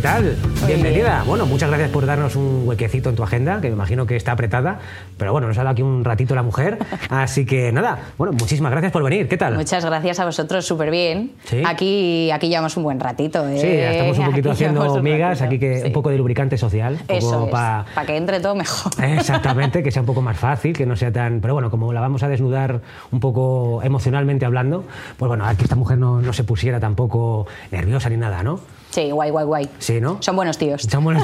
¿qué tal? Bienvenida. Bueno, muchas gracias por darnos un huequecito en tu agenda, que me imagino que está apretada, pero bueno, nos ha dado aquí un ratito la mujer, así que nada, bueno, muchísimas gracias por venir, ¿qué tal? Muchas gracias a vosotros, súper bien. Sí. Aquí, aquí llevamos un buen ratito. ¿eh? Sí, estamos un poquito Aquí haciendo migas, aquí que sí. un poco de lubricante social. Eso es, pa- para que entre todo mejor. Exactamente, que sea un poco más fácil, que no sea tan... Pero bueno, como la vamos a desnudar un poco emocionalmente hablando, pues bueno, a que esta mujer no, no se pusiera tampoco nerviosa ni nada, ¿no? Sí, guay, guay, guay. Sí, ¿no? Son buenos tíos. Somos,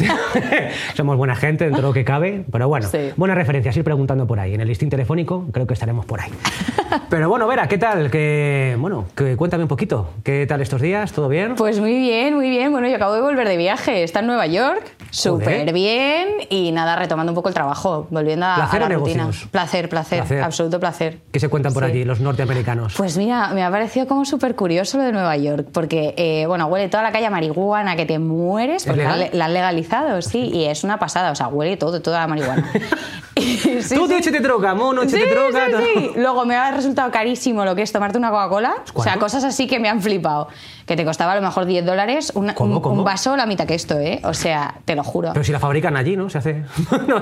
somos buena gente dentro de lo que cabe, pero bueno, Sí. buenas referencias, ir preguntando por ahí. En el listín telefónico creo que estaremos por ahí. Pero bueno, Vera, ¿qué tal? Que, bueno, que, cuéntame un poquito. ¿Qué tal estos días? ¿Todo bien? Pues muy bien, muy bien. Bueno, yo acabo de volver de viaje. Está en Nueva York, súper bien. Y nada, retomando un poco el trabajo, volviendo a, a ¿Placer la o rutina. negocios? Placer, placer, Placer. absoluto placer. ¿Qué se cuentan por Sí. allí los norteamericanos? Pues mira, me ha parecido como súper curioso lo de Nueva York, porque, eh, bueno, huele toda la calle a marihuana que te mueres, porque la, legal? la han legalizado, sí, y es una pasada, o sea, huele todo, toda la marihuana. Y- sí, Tú, sí. échate droga, mono, Sí, droga. Luego me ha resultado carísimo lo que es tomarte una Coca-Cola. O sea, cosas así que me han flipado. Que te costaba a lo mejor 10 dólares una- ¿Cómo, un, cómo? un vaso la mitad que esto, ¿eh? O sea, te lo juro. Pero si la fabrican allí, ¿no? Se hace... No.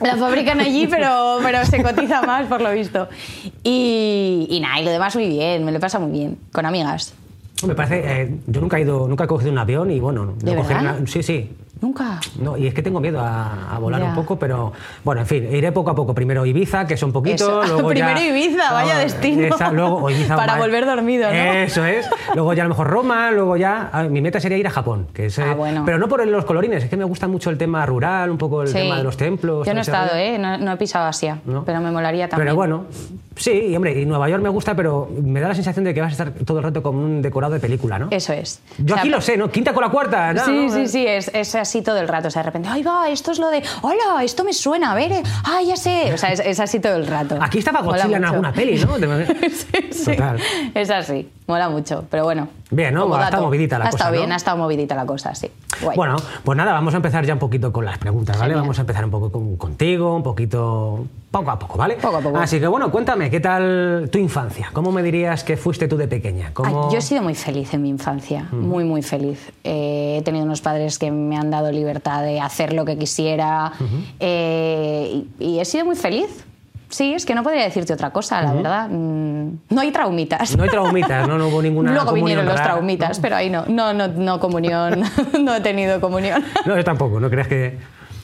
La fabrican allí, pero, pero se cotiza más, por lo visto. Y, y nada, y lo demás muy bien, me lo pasa muy bien, con amigas. Me parece... eh, yo nunca he ido, nunca he cogido un avión y bueno... no ¿De coger verdad? una- sí, sí. Nunca. No, y es que tengo miedo a, a volar Ya. un poco, pero bueno, en fin, iré poco a poco. Primero Ibiza, que son poquitos, luego ya... Primero Ibiza, vaya Ah, destino. esa, luego, Ibiza, Para volver dormido, ¿no? Eso es. Luego ya a lo mejor Roma, luego ya... ver, mi meta sería ir a Japón. Que es, Ah, eh, bueno. Pero no por los colorines, es que me gusta mucho el tema rural, un poco el Sí. tema de los templos. Yo no he estado. ¿eh? No, no he pisado Asia, ¿No? pero me molaría también. Pero bueno, sí, y hombre, y Nueva York me gusta, pero me da la sensación de que vas a estar todo el rato como un decorado de película, ¿no? Eso es. Yo O sea, aquí lo sé, ¿no? Quinta con la cuarta. ¿no? Sí, sí, sí, es, es así todo el rato. O sea, de repente, ¡ay, va! Esto es lo de, ¡hola! Esto me suena, a ver, eh, ¡ah, ya sé! O sea, es, es así todo el rato. Aquí estaba Godzilla en alguna peli, ¿no? Sí, sí. Total. Es así, mola mucho. Pero bueno. Bien, ¿no? Ha estado movidita la ha cosa, estado ¿no? bien, ha estado movidita la cosa, sí. Guay. Bueno, pues nada, vamos a empezar ya un poquito con las preguntas, ¿vale? Genial. Vamos a empezar un poco con- contigo, un poquito poco a poco, ¿vale? Poco a poco. Así que bueno, cuéntame, ¿qué tal tu infancia? ¿Cómo me dirías que fuiste tú de pequeña? Ay, ¿Cómo... yo he sido muy feliz en mi infancia, muy, muy feliz. Eh, he tenido unos padres que me han dado libertad de hacer lo que quisiera eh, y, y he sido muy feliz. Sí, es que no podría decirte otra cosa, la verdad. Mm, No hay traumitas. No hay traumitas, ¿no? No hubo ninguna Luego vinieron los rara, traumitas, pero ahí no. No, no, no comunión. no he tenido comunión. No, yo tampoco, ¿no crees que...?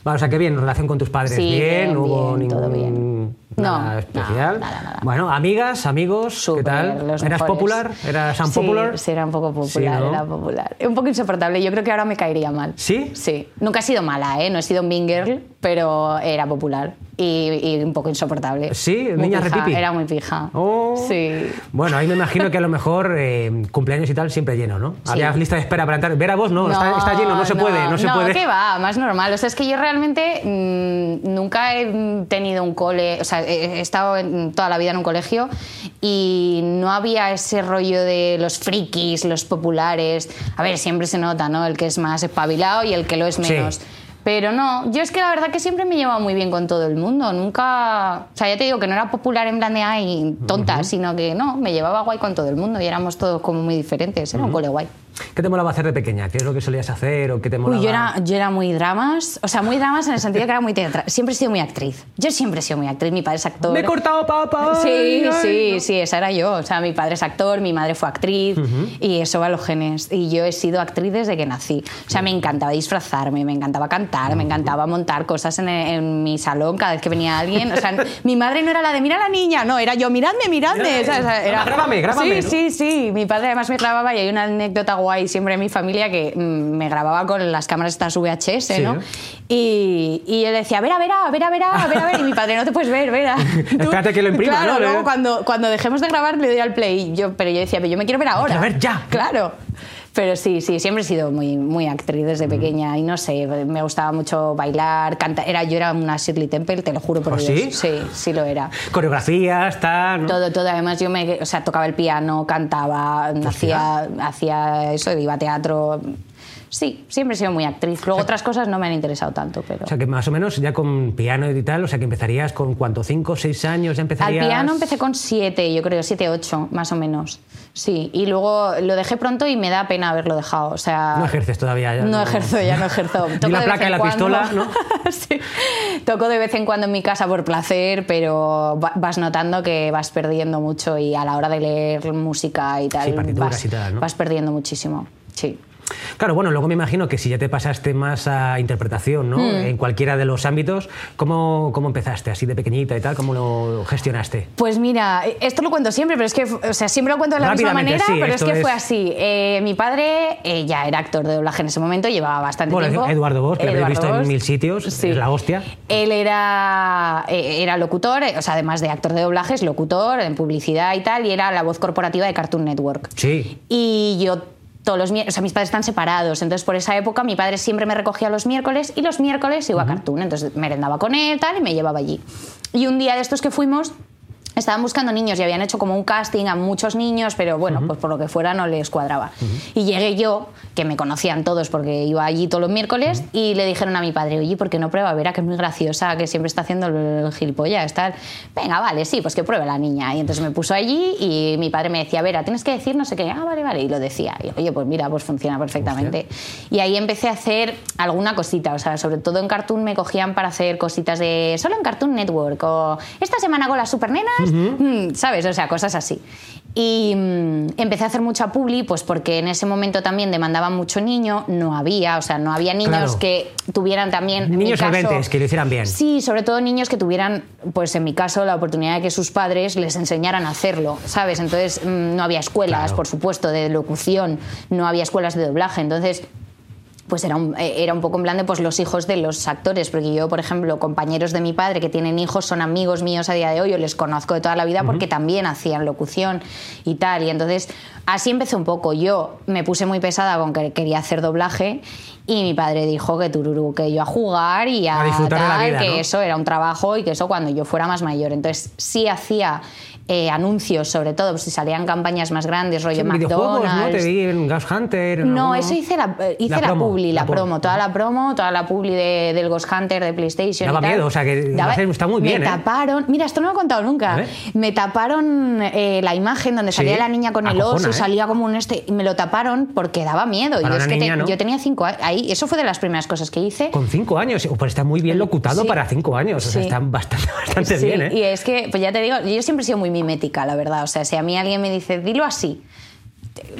Vale, o sea, que bien, relación con tus padres, Sí, bien, bien, no hubo bien, todo ningún... bien. Nada No, especial. nada, nada, nada. Bueno, amigas, amigos, ¿qué Súper, tal? ¿Eras mejores. popular? ¿Eras Sí, unpopular? Sí, era un poco popular, Sí, ¿no? era popular. Un poco insoportable. Yo creo que ahora me caería mal. ¿Sí? Sí. Nunca he sido mala, ¿eh? No he sido un mean girl, pero era popular y, y un poco insoportable. ¿Sí? Muy ¿Niña pija? Era muy pija. Oh. Sí. Bueno, ahí me imagino que a lo mejor eh, cumpleaños y tal siempre lleno, ¿no? Sí. Había lista de espera para entrar. Ver a vos, no, está, está lleno, no se puede, no se puede. ¿qué va? Más normal. O sea, es que yo realmente mm, nunca he tenido un cole, o sea, he, estado en- toda la vida en un colegio y no había ese rollo de los frikis, los populares. A ver, siempre se nota, ¿no? El que es más espabilado y el que lo es Sí. Pero no, yo es que la verdad que siempre me he llevado muy bien con todo el mundo. Nunca. O sea, ya te digo que no era popular en plan de ay, tonta, sino que no, me llevaba guay con todo el mundo y éramos todos como muy diferentes. Era un cole guay. ¿Qué te molaba hacer de pequeña? ¿Qué es lo que solías hacer o qué te molaba? Uy, yo era, yo era muy dramas, o sea, muy dramas en el sentido que era muy teatral. Siempre he sido muy actriz. Yo siempre he sido muy actriz, mi padre es actor. Me he cortado papá. Sí, ay, ay, sí, no. sí, esa era yo. O sea, mi padre es actor, mi madre fue actriz y eso va a los genes. Y yo he sido actriz desde que nací. O sea, me encantaba disfrazarme, me encantaba cantar, me encantaba montar cosas en, en mi salón cada vez que venía alguien. O sea, mi madre no era la de mira a la niña, no, era yo, miradme, miradme. Miradme. O sea, o sea, era, Grábame, grábame, Sí, ¿no? sí, sí. Mi padre además me grababa y hay una anécdota guay siempre en mi familia que mm, me grababa con las cámaras estas VHS, Sí, ¿no? Y, y le decía, a ver, a ver, a ver, a a a. Y mi padre, no te puedes ver, ver. Espérate que lo imprima, claro, ¿no? Luego cuando, cuando dejemos de grabar le doy al play. Yo, pero yo decía, pero yo me quiero ver ahora. quiero ver ya. Claro. Pero sí, sí, siempre he sido muy, muy actriz desde pequeña y no sé, me gustaba mucho bailar, cantar. Era, yo era una Shirley Temple, te lo juro por ¿Ah, Dios. sí? Sí, sí lo era. Coreografías, tal. ¿no? Todo, todo. Además, yo me, o sea, tocaba el piano, cantaba, hacía, hacía eso, iba a teatro. Sí, siempre he sido muy actriz. Luego otras cosas no me han interesado tanto, pero... O sea, que más o menos ya con piano y tal, o sea, que empezarías con cuánto, cinco, seis años, ya empezarías... Al piano empecé con siete, yo creo, siete, ocho, más o menos. Sí, y luego lo dejé pronto y me da pena haberlo dejado. O sea, no ejerces todavía ya. No, ejerzo, ya no ejerzo. Toco la placa y la pistola, ¿no? sí. Toco de vez en cuando en mi casa por placer, pero vas notando que vas perdiendo mucho y a la hora de leer música y tal, sí, vas, y tal, ¿no? vas perdiendo muchísimo. Sí. Claro, bueno, luego me imagino que si ya te pasaste más a interpretación, ¿no? Hmm. En cualquiera de los ámbitos, ¿cómo, ¿cómo empezaste? Así de pequeñita y tal, ¿cómo lo gestionaste? Pues mira, esto lo cuento siempre, pero es que, o sea, siempre lo cuento de la misma manera, pero es que fue así. Eh, mi padre eh, ya era actor de doblaje en ese momento, llevaba bastante bueno, tiempo. Eduardo Bosch, que lo habéis visto en mil sitios, sí. es la hostia. Él era, eh, era locutor, o sea, además de actor de doblaje, es locutor en publicidad y tal, y era la voz corporativa de Cartoon Network. Sí. Y yo todos los o sea, mis padres están separados, entonces por esa época mi padre siempre me recogía los miércoles y los miércoles iba a Cartoon, entonces merendaba con él tal y me llevaba allí. Y un día de estos que fuimos estaban buscando niños y habían hecho como un casting a muchos niños, pero bueno, pues por lo que fuera no les cuadraba. Y llegué yo, que me conocían todos porque iba allí todos los miércoles, y le dijeron a mi padre, oye, ¿por qué no prueba Vera, que es muy graciosa, que siempre está haciendo el gilipollas? Tal. Venga, vale, sí, pues que pruebe la niña. Y entonces me puso allí y mi padre me decía, Vera, tienes que decir no sé qué. Ah, vale, vale. Y lo decía. Y oye, pues mira, pues funciona perfectamente. Y ahí empecé a hacer alguna cosita, o sea, sobre todo en Cartoon me cogían para hacer cositas de solo en Cartoon Network o esta semana con las mm, ¿sabes? O sea, cosas así. Y mm, empecé a hacer mucha publi, pues porque en ese momento también demandaban mucho niño, no había, o sea, no había niños Claro. que tuvieran también. Niños solventes, que lo hicieran bien. Sí, sobre todo niños que tuvieran, pues en mi caso, la oportunidad de que sus padres les enseñaran a hacerlo, ¿sabes? Entonces mm, no había escuelas, Claro. por supuesto, de locución, no había escuelas de doblaje, entonces pues era un, eh, era un poco en plan de pues, los hijos de los actores, porque yo, por ejemplo, compañeros de mi padre que tienen hijos son amigos míos a día de hoy, yo les conozco de toda la vida porque también hacían locución y tal, y entonces así empecé un poco. Yo me puse muy pesada con que quería hacer doblaje y mi padre dijo que tururú, que yo a jugar y a, A disfrutar de la vida, que ¿no? eso era un trabajo y que eso cuando yo fuera más mayor. Entonces sí hacía eh, anuncios, sobre todo pues, si salían campañas más grandes, rollo videojuegos, ¿no? McDonald's. Te vi en Ghost Hunter. No, eso hice la, eh, hice la, promo, publi, la, promo. promo, toda la promo, toda la publi de- del Ghost Hunter de PlayStation. Daba y tal. miedo, o sea, que Daba- está muy bien, Me ¿eh? taparon, mira, esto no lo he contado nunca. Me taparon eh, la imagen donde salía Sí, la niña con el oso y salía como un este. Y me lo taparon porque daba miedo. Yo, es que te- niña, ¿no? yo tenía cinco años. Ahí, eso fue de las primeras cosas que hice. Con cinco años, pues está muy bien locutado Sí. para cinco años, o sea, está bastante, bastante bien, ¿eh? Y es que, pues ya te digo, yo siempre he sido muy mimética, la verdad. O sea, si a mí alguien me dice, dilo así,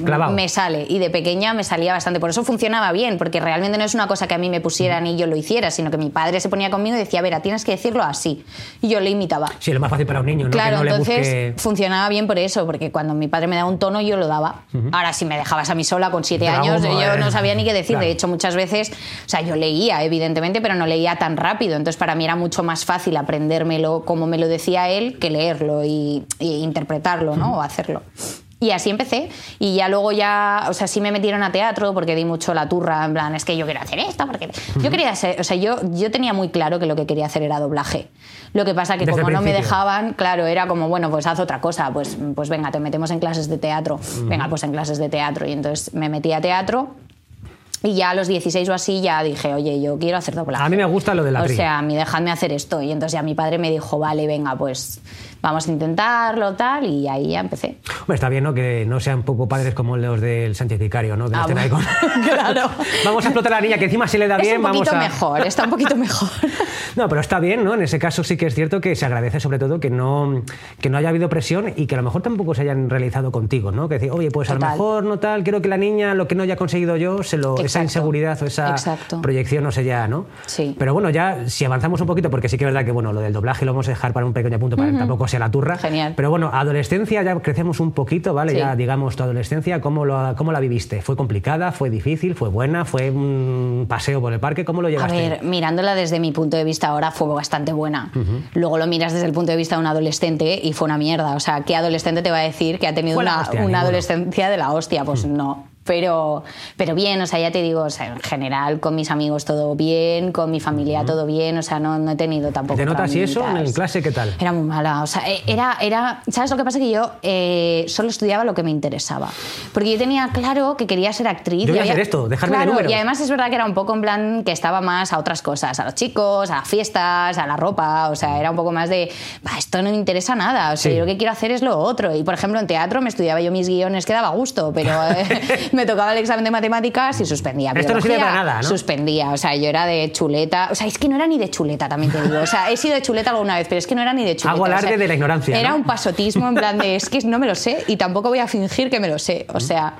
Clavado. me sale. Y de pequeña me salía bastante. Por eso funcionaba bien, porque realmente no es una cosa que a mí me pusieran y yo lo hiciera, sino que mi padre se ponía conmigo y decía, Vera, tienes que decirlo así. Y yo le imitaba. Sí, lo más fácil para un niño, ¿no? Claro, que no le entonces busque... funcionaba bien por eso, porque cuando mi padre me daba un tono yo lo daba. Ahora, si me dejabas a mí sola con siete años, yo no sabía ni qué decir. claro. De hecho, muchas veces, o sea, yo leía, evidentemente, pero no leía tan rápido. Entonces, para mí era mucho más fácil aprendérmelo como me lo decía él que leerlo y, y interpretarlo, ¿no? O hacerlo. Y así empecé. Y ya luego ya, o sea, sí me metieron a teatro porque di mucho la turra, en plan, es que yo quiero hacer esto, porque yo quería ser, o sea, yo, yo tenía muy claro que lo que quería hacer era doblaje. Lo que pasa que Desde como no me dejaban, claro, era como, bueno, pues haz otra cosa, pues, pues venga, te metemos en clases de teatro, venga, pues en clases de teatro. Y entonces me metí a teatro y ya a los 16 o así ya dije, oye, yo quiero hacer doblaje. A mí me gusta lo de la O sea, a mí dejadme hacer esto. Y entonces ya mi padre me dijo, vale, venga, pues vamos a intentarlo, tal, y ahí ya empecé. Hombre, está bien, ¿no? Que no sean poco padres como los del Sánchez Vicario, ¿no? No Ah, con... claro. vamos a explotar a la niña, que encima se le da Es bien, un vamos poquito a... mejor, está un poquito mejor. No, pero está bien, ¿no? En ese caso sí que es cierto que se agradece sobre todo que no, que no haya habido presión y que a lo mejor tampoco se hayan realizado contigo, ¿no? Que decir, oye, pues a lo Total. mejor no tal, quiero que la niña lo que no haya conseguido yo, se lo, esa inseguridad o esa Exacto. proyección no sé ya, ¿no? Sí. Pero bueno, ya si avanzamos un poquito, porque sí que es verdad que bueno, lo del doblaje lo vamos a dejar para un pequeño punto para que tampoco sea la turra. Genial. Pero bueno, adolescencia ya crecemos un poquito, ¿vale? Sí. Ya digamos tu adolescencia, ¿cómo, lo, ¿cómo la viviste? ¿Fue complicada? ¿Fue difícil? ¿Fue buena? ¿Fue un paseo por el parque? ¿Cómo lo A llevaste? ver, mirándola desde mi punto de vista ahora fue bastante buena. Luego lo miras desde el punto de vista de un adolescente y fue una mierda. O sea, ¿qué adolescente te va a decir que ha tenido una, hostia, una ninguno. adolescencia de la hostia? Pues no. Pero, pero bien, o sea, ya te digo, o sea, en general con mis amigos todo bien, con mi familia todo bien, o sea, no, no he tenido tampoco. ¿Te notas y eso en clase qué tal? Era muy mala, o sea, eh, era, era, ¿sabes lo que pasa? Que yo eh, solo estudiaba lo que me interesaba. Porque yo tenía claro que quería ser actriz. Yo voy a hacer esto, dejarme de Claro, números. Y además es verdad que era un poco en plan que estaba más a otras cosas, a los chicos, a las fiestas, a la ropa, o sea, era un poco más de, "Bah, esto no me interesa nada, o sea, Sí. yo lo que quiero hacer es lo otro. Y por ejemplo, en teatro me estudiaba yo mis guiones que daba gusto, pero eh, me tocaba el examen de matemáticas y suspendía. Esto no sirve para nada, ¿no? Suspendía, o sea, yo era de chuleta, o sea, es que no era ni de chuleta, también te digo, o sea, he sido de chuleta alguna vez, pero es que no era ni de chuleta. Hago o sea, alarde de la ignorancia, Era ¿no? un pasotismo en plan de, es que no me lo sé y tampoco voy a fingir que me lo sé, o sea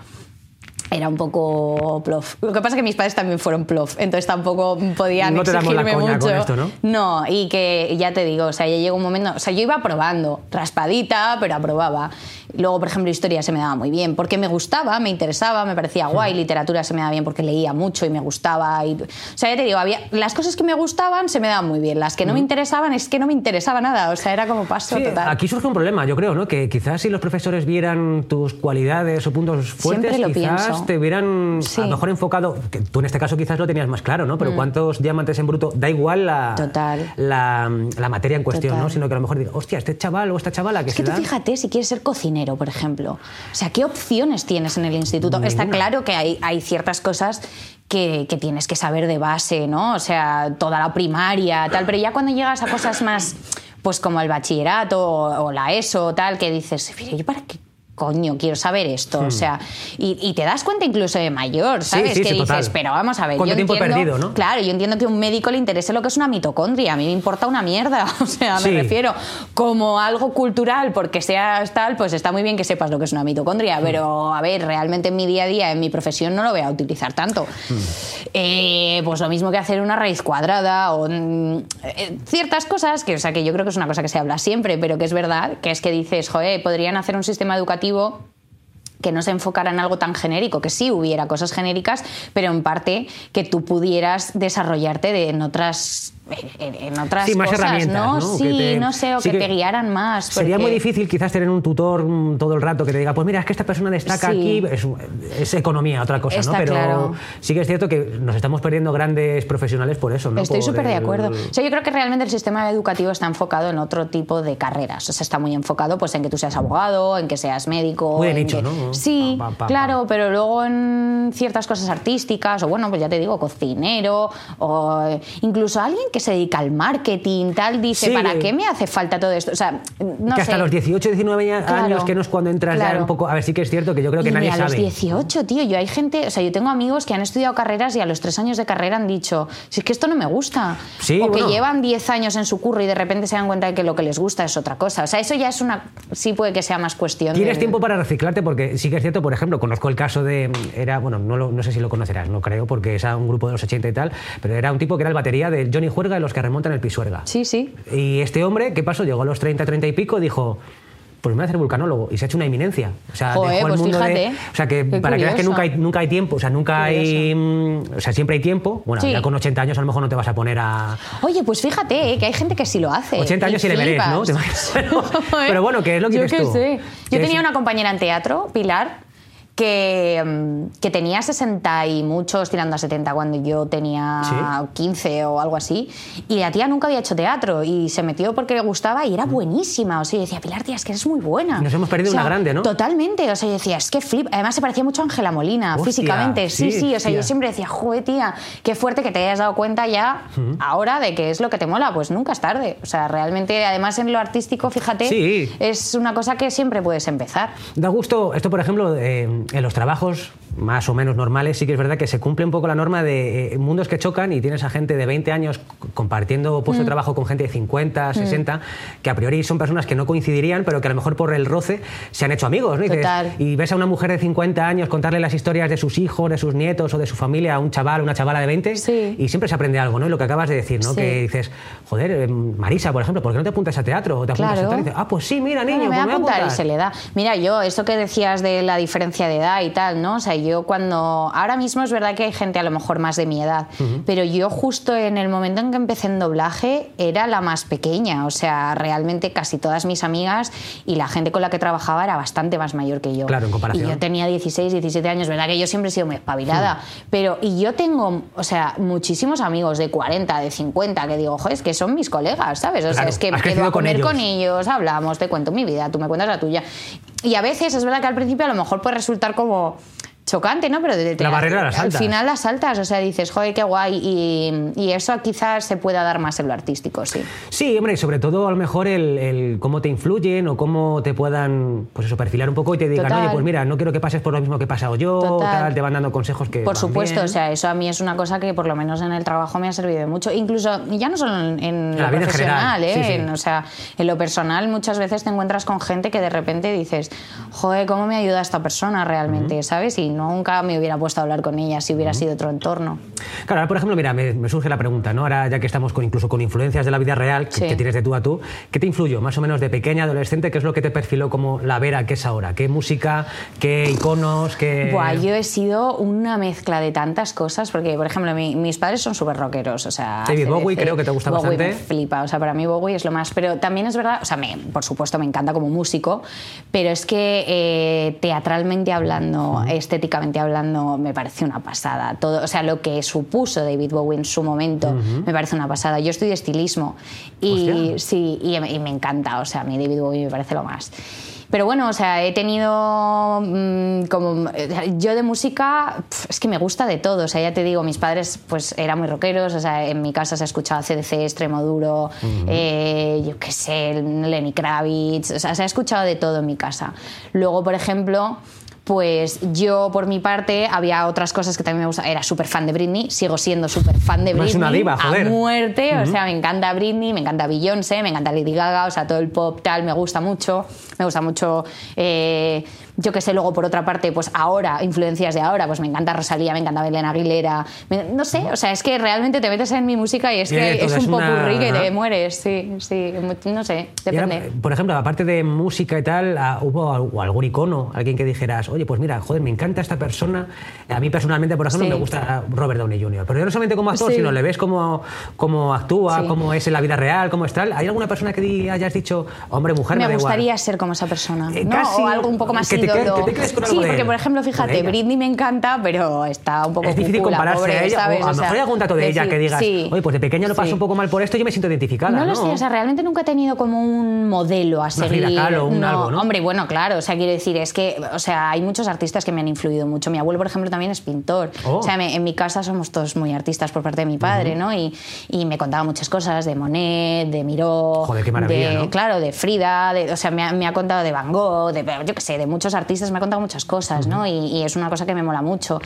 era un poco plof. Lo que pasa es que mis padres también fueron plof, entonces tampoco podían No te damos la exigirme coña mucho. con esto, ¿no? No, y que ya te digo, o sea, ya llegó un momento, o sea, yo iba aprobando, raspadita, pero aprobaba. Luego, por ejemplo, historia se me daba muy bien, porque me gustaba, me interesaba, me parecía guay, literatura se me daba bien porque leía mucho y me gustaba. Y, o sea, ya te digo, había, las cosas que me gustaban se me daban muy bien, las que no me interesaban es que no me interesaba nada, o sea, era como paso Sí, total. aquí surge un problema, yo creo, ¿no? Que quizás si los profesores vieran tus cualidades o puntos fuertes, Siempre lo quizás pienso. Te hubieran Sí. Mm. a lo mejor enfocado, que tú en este caso quizás lo tenías más claro, ¿no? Pero cuántos diamantes en bruto, da igual la, Total. la, la materia en cuestión, Total. ¿no? Sino que a lo mejor diga, hostia, este chaval o esta chavala que Es que se tú da... fíjate si quieres ser cocinero, por ejemplo. O sea, ¿qué opciones tienes en el instituto? Está claro que hay, hay ciertas cosas que, que tienes que saber de base, ¿no? O sea, toda la primaria, tal. Pero ya cuando llegas a cosas más, pues como el bachillerato o, o la ESO, tal, que dices, "Pero ¿yo para qué? Coño, quiero saber esto. O sea, y, y te das cuenta incluso de mayor, ¿sabes? Hmm. sí, que sí, dices, total. pero vamos a ver. ¿Cuánto yo tiempo he entiendo- perdido, no? Claro, yo entiendo que a un médico le interese lo que es una mitocondria. A mí me importa una mierda. O sea, me refiero como algo cultural, porque seas tal, pues está muy bien que sepas lo que es una Hmm. mitocondria, pero a ver, realmente en mi día a día, en mi profesión, no lo voy a utilizar tanto. Hmm. Eh, pues lo mismo que hacer una raíz cuadrada o mm, eh, ciertas cosas, que, o sea, que yo creo que es una cosa que se habla siempre, pero que es verdad, que es que dices, joder, podrían hacer un sistema educativo que no se enfocara en algo tan genérico, que sí hubiera cosas genéricas, pero en parte que tú pudieras desarrollarte de, en otras en, otras Sí, más cosas, herramientas, ¿no? ¿no? Sí, Que te- no sé, o sí que, que te guiaran más. Sería muy difícil quizás tener un tutor mm, todo el rato que te diga, pues mira, es que esta persona destaca Sí. aquí, es, es economía, otra cosa, Está ¿no? Pero claro. sí que es cierto que nos estamos perdiendo grandes profesionales por eso, ¿no? Estoy súper de acuerdo. O sea, yo creo que realmente el sistema educativo está enfocado en otro tipo de carreras. O sea, está muy enfocado pues, en que tú seas abogado, en que seas médico. Muy en nicho, que- ¿no? Sí, Pa, pa, pa, claro, pero luego en ciertas cosas artísticas, o bueno, pues ya te digo, cocinero, o incluso alguien que se dedica al marketing, tal, dice, Sí. ¿para qué me hace falta todo esto? O sea, no que sé. hasta los 18, 19 años, Claro, que no es cuando entras ya un poco... A ver, sí que es cierto que yo creo que Y nadie ni a los sabe. 18, tío. Yo hay gente, o sea, yo tengo amigos que han estudiado carreras y a los tres años de carrera han dicho, si es que esto no me gusta. Sí, o que llevan 10 años en su curro y de repente se dan cuenta de que lo que les gusta es otra cosa. O sea, eso ya es una. Sí puede que sea más cuestión. Tienes de- tiempo para reciclarte porque sí que es cierto, por ejemplo, conozco el caso de, era, bueno, no, lo- no sé si lo conocerás, no creo, porque es un grupo de los 80 y tal, pero era un tipo que era el batería de Johnny Juerga y los que remontan el Pisuerga. Sí, sí. Y este hombre, ¿qué pasó? Llegó a los 30, 30 y pico, dijo, pues me voy a hacer vulcanólogo. Y se ha hecho una eminencia. O sea, Joder, dejó el pues mundo de... fíjate, O sea, que para que veas que nunca hay, nunca hay tiempo, o sea, nunca hay... mm, O sea, siempre hay tiempo. Bueno, Sí. ya con 80 años a lo mejor no te vas a poner a... Oye, pues fíjate, eh, que hay gente que sí lo hace. 80 años y le veréis, ¿no? Pero bueno, ¿qué es lo que Yo qué tú? sé. Que Yo tenía una compañera en teatro, Pilar, que, mm, que tenía 60 y muchos, tirando a 70 cuando yo tenía ¿Sí? 15 o algo así. Y la tía nunca había hecho teatro y se metió porque le gustaba y era buenísima. O sea, yo decía, Pilar, tía, es que eres muy buena. Mm. Nos hemos perdido O sea, una grande, ¿no? Totalmente. O sea, yo decía, es que flip. Además, se parecía mucho a Ángela Molina, Hostia, físicamente. Sí, sí, sí. O sea, yo siempre decía, joder, tía, qué fuerte que te hayas dado cuenta ya ahora de que es lo que te mola. Pues nunca es tarde. O sea, realmente, además en lo artístico, fíjate, Sí. es una cosa que siempre puedes empezar. Da gusto, esto por ejemplo, eh, en los trabajos más o menos normales, sí que es verdad que se cumple un poco la norma de eh, mundos que chocan y tienes a gente de 20 años compartiendo Mm. puesto de trabajo con gente de 50, 60, que a priori son personas que no coincidirían, pero que a lo mejor por el roce se han hecho amigos. ¿no? Y, Total. y ves a una mujer de 50 años contarle las historias de sus hijos, de sus nietos o de su familia a un chaval una chavala de 20 Sí. y siempre se aprende algo, ¿no? Y lo que acabas de decir, ¿no? Sí. Que dices, joder, eh, Marisa, por ejemplo, ¿por qué no te apuntas a teatro? O te apuntas Claro. a? Y dices, ah, pues sí, mira, niño, Bueno, me pues voy a me voy a apuntar y se le da. Mira, yo, esto que decías de la diferencia de edad y tal, ¿no? O sea, yo cuando... Ahora mismo es verdad que hay gente a lo mejor más de mi edad, pero yo justo en el momento en que empecé en doblaje era la más pequeña, o sea, realmente casi todas mis amigas y la gente con la que trabajaba era bastante más mayor que yo. Claro, en comparación. Y yo tenía 16, 17 años, verdad que yo siempre he sido muy espabilada, pero y yo tengo, o sea, muchísimos amigos de 40, de 50 que digo, joder, es que son mis colegas, ¿sabes? O sea, es que quedo a con comer ellos. con ellos, hablamos, te cuento mi vida, tú me cuentas la tuya. Y a veces es verdad que al principio a lo mejor puede resultar como chocante, ¿no? Pero de, de- La barrera la al saltas. final las saltas, o sea, dices, joder, qué guay. Y, y eso quizás se pueda dar más en lo artístico, sí. Sí, hombre, y sobre todo a lo mejor el, el cómo te influyen o cómo te puedan, pues eso, perfilar un poco y te digan, Total. oye, pues mira, no quiero que pases por lo mismo que he pasado yo, Total. tal, te van dando consejos que Por van supuesto, bien. o sea, eso a mí es una cosa que por lo menos en el trabajo me ha servido mucho. Incluso, ya no solo en, en lo la vida en profesional, ¿eh? sí, sí. En- o sea, en lo personal muchas veces te encuentras con gente que de repente dices, joder, ¿cómo me ayuda esta persona realmente? ¿Sabes? Y nunca me hubiera puesto a hablar con ella si hubiera sido otro entorno. Claro, ahora, por ejemplo, mira, me, me surge la pregunta, ¿no? Ahora, ya que estamos con, incluso con influencias de la vida real, que, Sí. que tienes de tú a tú, ¿qué te influyó más o menos de pequeña, adolescente? ¿Qué es lo que te perfiló como la Vera que es ahora? ¿Qué música, qué iconos, qué...? Buah, yo he sido una mezcla de tantas cosas, porque, por ejemplo, mi- mis padres son súper rockeros, o sea... David Bowie creo que te gusta Bowie bastante. me flipa, o sea, para mí Bowie es lo más... Pero también es verdad, o sea, me- por supuesto me encanta como músico, pero es que eh, teatralmente hablando, estéticamente hablando, me parece una pasada. Todo, o sea, lo que supuso David Bowie en su momento, me parece una pasada. Yo estudio estilismo y Hostia. sí, y, y me encanta, o sea, a mí David Bowie me parece lo más. Pero bueno, o sea, he tenido mm, como yo de música pf, es que me gusta de todo, o sea, ya te digo, mis padres pues eran muy rockeros, o sea, en mi casa se escuchaba CDC, Extremo Duro, eh, yo qué sé, Lenny Kravitz, o sea, se ha escuchado de todo en mi casa. Luego, por ejemplo, pues yo por mi parte había otras cosas que también me gustaban. Era súper fan de Britney, sigo siendo súper fan de Es Britney. una diva, joder. A muerte, o sea, me encanta Britney, me encanta Beyoncé, me encanta Lady Gaga, o sea, todo el pop tal, me gusta mucho. Me gusta mucho, eh, yo qué sé, luego por otra parte, pues ahora, influencias de ahora, pues me encanta Rosalía, me encanta Belén Aguilera. me- no sé, o sea, es que realmente te metes en mi música y es que es es un una- popurrí que te mueres, sí, sí, no sé, Y ahora, depende. por ejemplo, aparte de música y tal, ah, ¿hubo algún icono, alguien que dijeras, oye, pues mira, joder, me encanta esta persona? A mí personalmente, por ejemplo, Sí. me gusta Robert Downey Jr., pero no solamente como actor, Sí. sino le ves cómo, cómo actúa, Sí. cómo es en la vida real, cómo es tal. ¿Hay alguna persona que hayas dicho, hombre, mujer, me, me da igual"? gustaría ser como esa persona, Eh, ¿no? casi, o algo un poco más que te ídolo. que te quedes con sí, de porque él, por ejemplo, fíjate. Britney me encanta, pero está un poco Es difícil compararse pobre, a ella, ¿sabes? o a lo mejor hay algún dato de ella que digas, sí, oye, pues de pequeña lo paso sí. un poco mal por esto, yo me siento identificada. No No, lo sé, o sea, realmente nunca he tenido como un modelo a seguir. Frida Kahlo, un no, algo, ¿no? Hombre, bueno, claro, o sea, quiero decir, es que, o sea, hay muchos artistas que me han influido mucho. Mi abuelo, por ejemplo, también es pintor. Oh. O sea, me- en mi casa somos todos muy artistas por parte de mi padre, ¿no? Y, y me contaba muchas cosas de Monet, de Miró, Joder, qué maravilla, de, ¿no? claro, de Frida, de- o sea, me ha, me ha contado de Van Gogh, de, yo qué sé, de muchos artistas, me ha contado muchas cosas, ¿no? Y, y es una cosa que me mola mucho.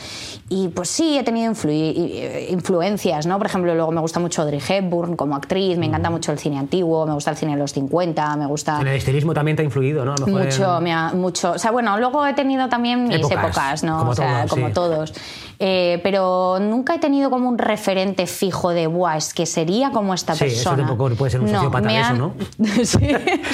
Y pues sí, he tenido influ- influencias, ¿no? Por ejemplo, luego me gusta mucho Audrey Hepburn como actriz, me encanta mucho el cine antiguo, me gusta el cine de los 50, me gusta En el estilismo también te ha influido, ¿no? A lo mejor mucho, en- me ha- mucho. O sea, bueno, luego he tenido también mis Épocas, épocas, ¿no? como o sea, todos, como sí. todos. Eh, pero nunca he tenido como un referente fijo de, buah, es que sería como esta Sí, eso persona. tampoco puede ser un sociópata me de eso, ¿no? Sí, sí.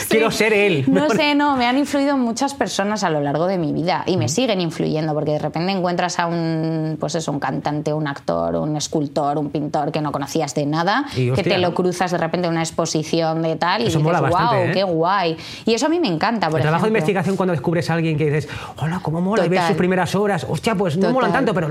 Quiero ser él. No sé, no, me han influido muchas personas a lo largo de mi vida y me siguen influyendo porque de repente encuentras a un, pues eso, un cantante, un actor, un escultor, un pintor que no conocías de nada, Y, que te lo ¿no? cruzas de repente en una exposición de tal y dices, mola wow, bastante, ¿eh? qué guay. Y eso a mí me encanta, por el trabajo de investigación cuando descubres a alguien que dices, hola, cómo mola, y ves sus primeras horas, hostia, pues no Total. molan tanto, pero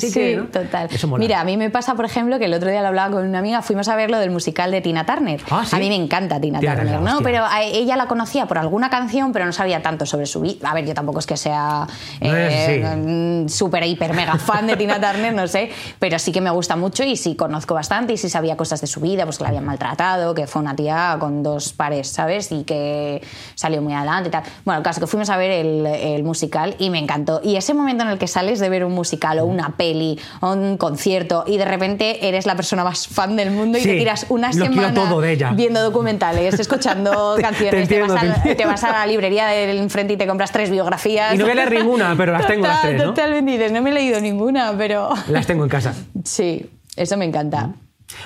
sí, que. ¿no? total. Eso mola. Mira, a mí me pasa, por ejemplo, que el otro día lo hablaba con una amiga, fuimos a ver lo del musical de Tina Turner. Ah, ¿sí? A mí me encanta Tina Turner, ¿no? hostia. Pero a ella la conocía por alguna canción, pero no sabía tanto sobre su vida. A ver, yo tampoco es que sea eh, sí. mm, súper, hiper, mega fan de Tina Turner, no sé, pero sí que me gusta mucho y sí conozco bastante y sí sabía cosas de su vida, pues que la habían maltratado, que fue una tía con dos pares, ¿sabes? Y que salió muy adelante y tal. Bueno, el caso que fuimos a ver el, el musical y me encantó. Y ese momento en el que sales de ver un musical o una peli o un concierto y de repente eres la persona más fan del mundo y Sí, te tiras una semana todo de ella. viendo documentales, escuchando Te- canciones, te, entiendo, vas a, entiendo. te vas a la librería del enfrente y te compras tres biografías. Y no leer ninguna, pero las tengo las Total, tres, ¿no? Totalmente, dices, no me he leído ninguna, pero Las tengo en casa. sí, eso me encanta.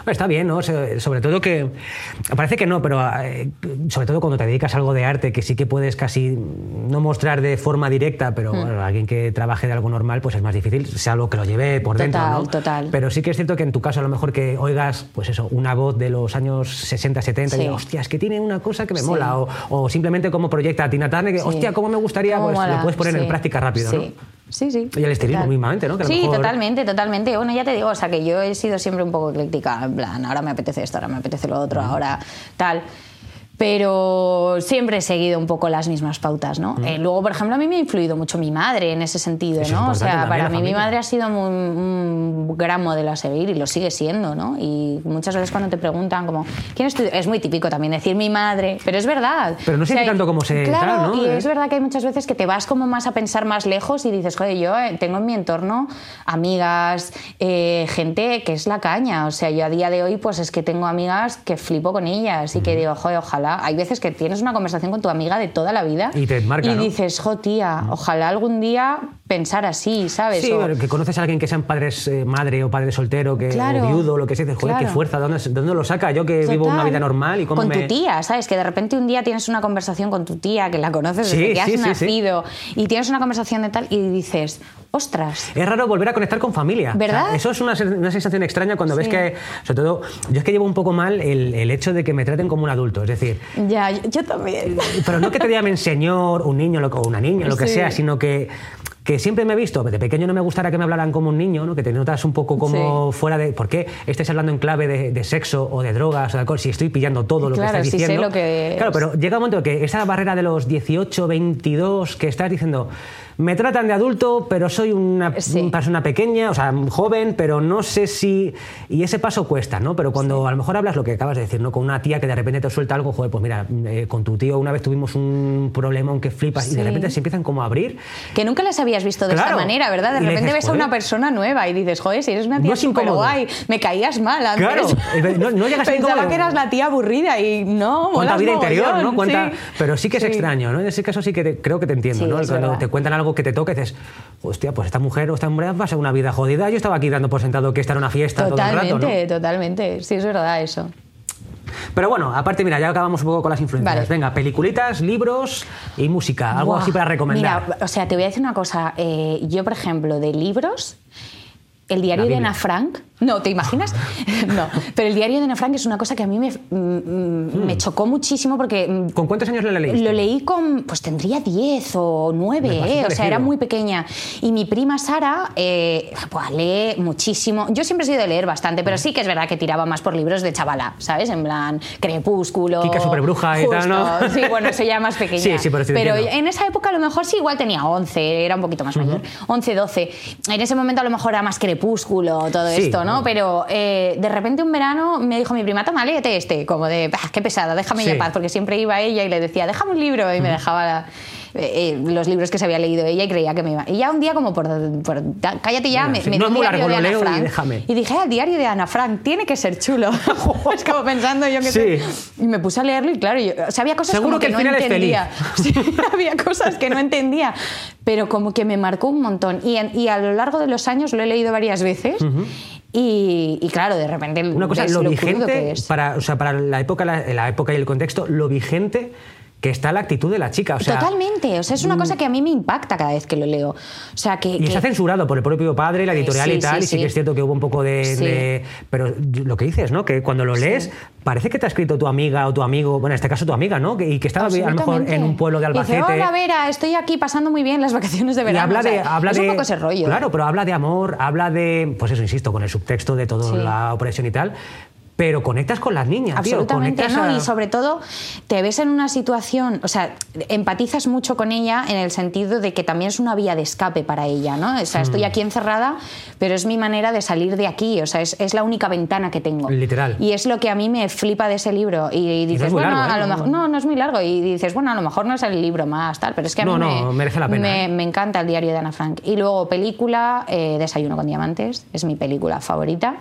Está bien, ¿no? Sobre todo que. Parece que no, pero eh, sobre todo cuando te dedicas a algo de arte, que sí que puedes casi no mostrar de forma directa, pero hmm. alguien que trabaje de algo normal, pues es más difícil, sea algo que lo lleve por dentro. ¿no? Total. Pero sí que es cierto que en tu caso, a lo mejor que oigas, pues eso, una voz de los años 60, 70, y digas, hostia, es que tiene una cosa que me mola. O, simplemente como proyecta a Tina Turner, que, hostia, cómo me gustaría, pues lo puedes poner en práctica rápido, ¿no? Sí, sí. Y el estilismo mismamente, ¿no? sí, totalmente, totalmente. Bueno, ya te digo, o sea, que yo he sido siempre un poco ecléctica, en plan, ahora me apetece esto, ahora me apetece lo otro, ahora tal pero siempre he seguido un poco las mismas pautas, ¿no? Mm. Eh, luego, por ejemplo, a mí me ha influido mucho mi madre en ese sentido, ¿no? O sea, para mí mi madre ha sido un gran modelo a seguir y lo sigue siendo, ¿no? Y muchas veces cuando te preguntan como, ¿quién es tu...? Es muy típico también decir mi madre, pero es verdad. Pero no sé tanto como se... Claro, ¿no? y es verdad que hay muchas veces que te vas como más a pensar más lejos y dices, joder, yo eh, tengo en mi entorno amigas, eh, gente que es la caña, o sea, yo a día de hoy pues es que tengo amigas que flipo con ellas y que digo, joder, ojalá hay veces que tienes una conversación con tu amiga de toda la vida y te marca, y dices, jo, tía, ojalá algún día pensar así, ¿sabes? Sí, que conoces a alguien que sean padres, eh, madre o padre soltero, que o viudo, lo que sea, dices, joder, qué fuerza, ¿de dónde, lo saca? Yo que vivo una vida normal y cómo Con tu tía, ¿sabes? Que de repente un día tienes una conversación con tu tía, que la conoces desde que has nacido, y tienes una conversación de tal, y dices, ostras. Es raro volver a conectar con familia. ¿Verdad? eso es una, sensación extraña cuando ves que, sobre todo, yo es que llevo un poco mal el, el, hecho de que me traten como un adulto, es decir... Ya, yo, también. Pero no que te llamen señor, un niño o una niña, lo que sea, sino que que siempre me he visto, de pequeño no me gustara que me hablaran como un niño, ¿no? que te notas un poco como fuera de... ¿Por qué estés hablando en clave de, sexo o de drogas o de alcohol si estoy pillando todo lo que estás diciendo? Sé lo que claro, pero llega un momento que esa barrera de los 18, 22 que estás diciendo me tratan de adulto, pero soy una persona pequeña, o sea, joven, pero no sé si... Y ese paso cuesta, ¿no? Pero cuando a lo mejor hablas lo que acabas de decir, ¿no? Con una tía que de repente te suelta algo, joder, pues mira, eh, con tu tío una vez tuvimos un problema, aunque flipas, y de repente se empiezan como a abrir. Que nunca las habías visto de esta manera, ¿verdad? De repente ves a una persona nueva y dices, joder, si eres una tía súper guay, me caías mal antes. Claro, no, no llegas Pensaba que eras la tía aburrida y no, Cuánta vida interior, ¿no? Cuánta... Pero sí que es extraño, ¿no? En ese caso sí que creo que te entiendo, ¿no? Cuando te cuentan algo que te y dices hostia, pues esta mujer o esta mujer va a ser una vida jodida. Yo estaba aquí dando por sentado que esta era una fiesta totalmente, todo el rato, Totalmente, sí, es verdad eso. Pero bueno, aparte, mira, ya acabamos un poco con las influencias. Venga, peliculitas, libros y música, algo así para recomendar. Mira, o sea, te voy a decir una cosa. Eh, yo, por ejemplo, de libros, el diario de Ana Frank no, ¿te imaginas? no, pero el diario de Ana Frank es una cosa que a mí me, mm, mm, me hmm. chocó muchísimo porque... Mm, ¿Con cuántos años lo leíste? Lo leí con, pues tendría 10 o 9, ¿eh? o sea, era muy pequeña. Y mi prima Sara, eh, pues, lee muchísimo. Yo siempre he sido de leer bastante, pero sí que es verdad que tiraba más por libros de chavala, ¿sabes? En plan, Crepúsculo... Kika Superbruja y tal, ¿no? Sí, bueno, eso ya más pequeña. sí, sí, pero, pero en esa época a lo mejor sí igual tenía 11, era un poquito más mayor. 11, 12. En ese momento a lo mejor era más Crepúsculo, todo esto, ¿no? Pero... Eh, de repente un verano me dijo mi prima, toma, léete este, como de, qué pesada, déjame en paz, porque siempre iba ella y le decía, déjame un libro, y me dejaba eh, eh, los libros que se había leído ella y creía que me iba. Y ya un día, como por, cállate ya, me, me no dio el diario de Ana Frank. Y, y dije, ah, el diario de Ana Frank, tiene que ser chulo. es como pensando yo que sé. Y me puse a leerlo y claro, yo, o sea, había cosas como que, no entendía. había cosas que no entendía, pero como que me marcó un montón. Y, y a lo largo de los años lo he leído varias veces. Y, claro, de repente una cosa, lo, vigente para, o sea, para la época, la época y el contexto, lo vigente que está la actitud de la chica. O sea, Totalmente, o sea, es una cosa que a mí me impacta cada vez que lo leo. O sea, que, y está censurado por el propio padre, la editorial y tal, y sí, que es cierto que hubo un poco de, Pero lo que dices, ¿no? Que cuando lo lees, parece que te ha escrito tu amiga o tu amigo, bueno, en este caso tu amiga, ¿no? Y que estaba a lo mejor en un pueblo de Albacete. Y dice, Hola Vera, estoy aquí pasando muy bien las vacaciones de verano. Y habla de, habla es un poco ese rollo. Claro, pero habla de amor, habla de, pues eso, insisto, con el subtexto de toda la opresión y tal, pero conectas con las niñas. Absolutamente, ¿no? Y sobre todo te ves en una situación, o sea, empatizas mucho con ella en el sentido de que también es una vía de escape para ella, ¿no? O sea, estoy mm. aquí encerrada, pero es mi manera de salir de aquí, o sea, es, la única ventana que tengo. Literal. Y es lo que a mí me flipa de ese libro. Y, dices, bueno, a lo ¿eh? mejor, no, no es muy largo. Y dices, bueno, a lo mejor no es el libro más tal, pero es que a mí me, merece la pena, ¿eh? me, encanta el diario de Ana Frank. Y luego película, eh, Desayuno con Diamantes, es mi película favorita.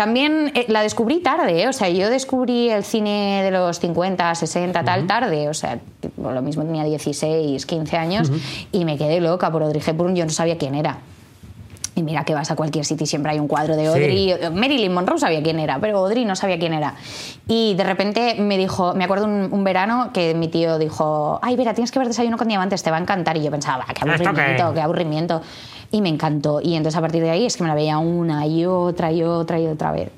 También la descubrí tarde, o sea, yo descubrí el cine de los 50, 60, tal, tarde, o sea, lo mismo tenía 16, 15 años, y me quedé loca por Audrey Hepburn, yo no sabía quién era. Y mira que vas a cualquier sitio y siempre hay un cuadro de Audrey. Marilyn Monroe sabía quién era, pero Audrey no sabía quién era. Y de repente me dijo, me acuerdo un, verano que mi tío dijo, ay, Vera, tienes que ver Desayuno con Diamantes, te va a encantar. Y yo pensaba, qué aburrimiento, qué aburrimiento. Y me encantó. Y entonces a partir de ahí es que me la veía una y otra y otra y otra vez.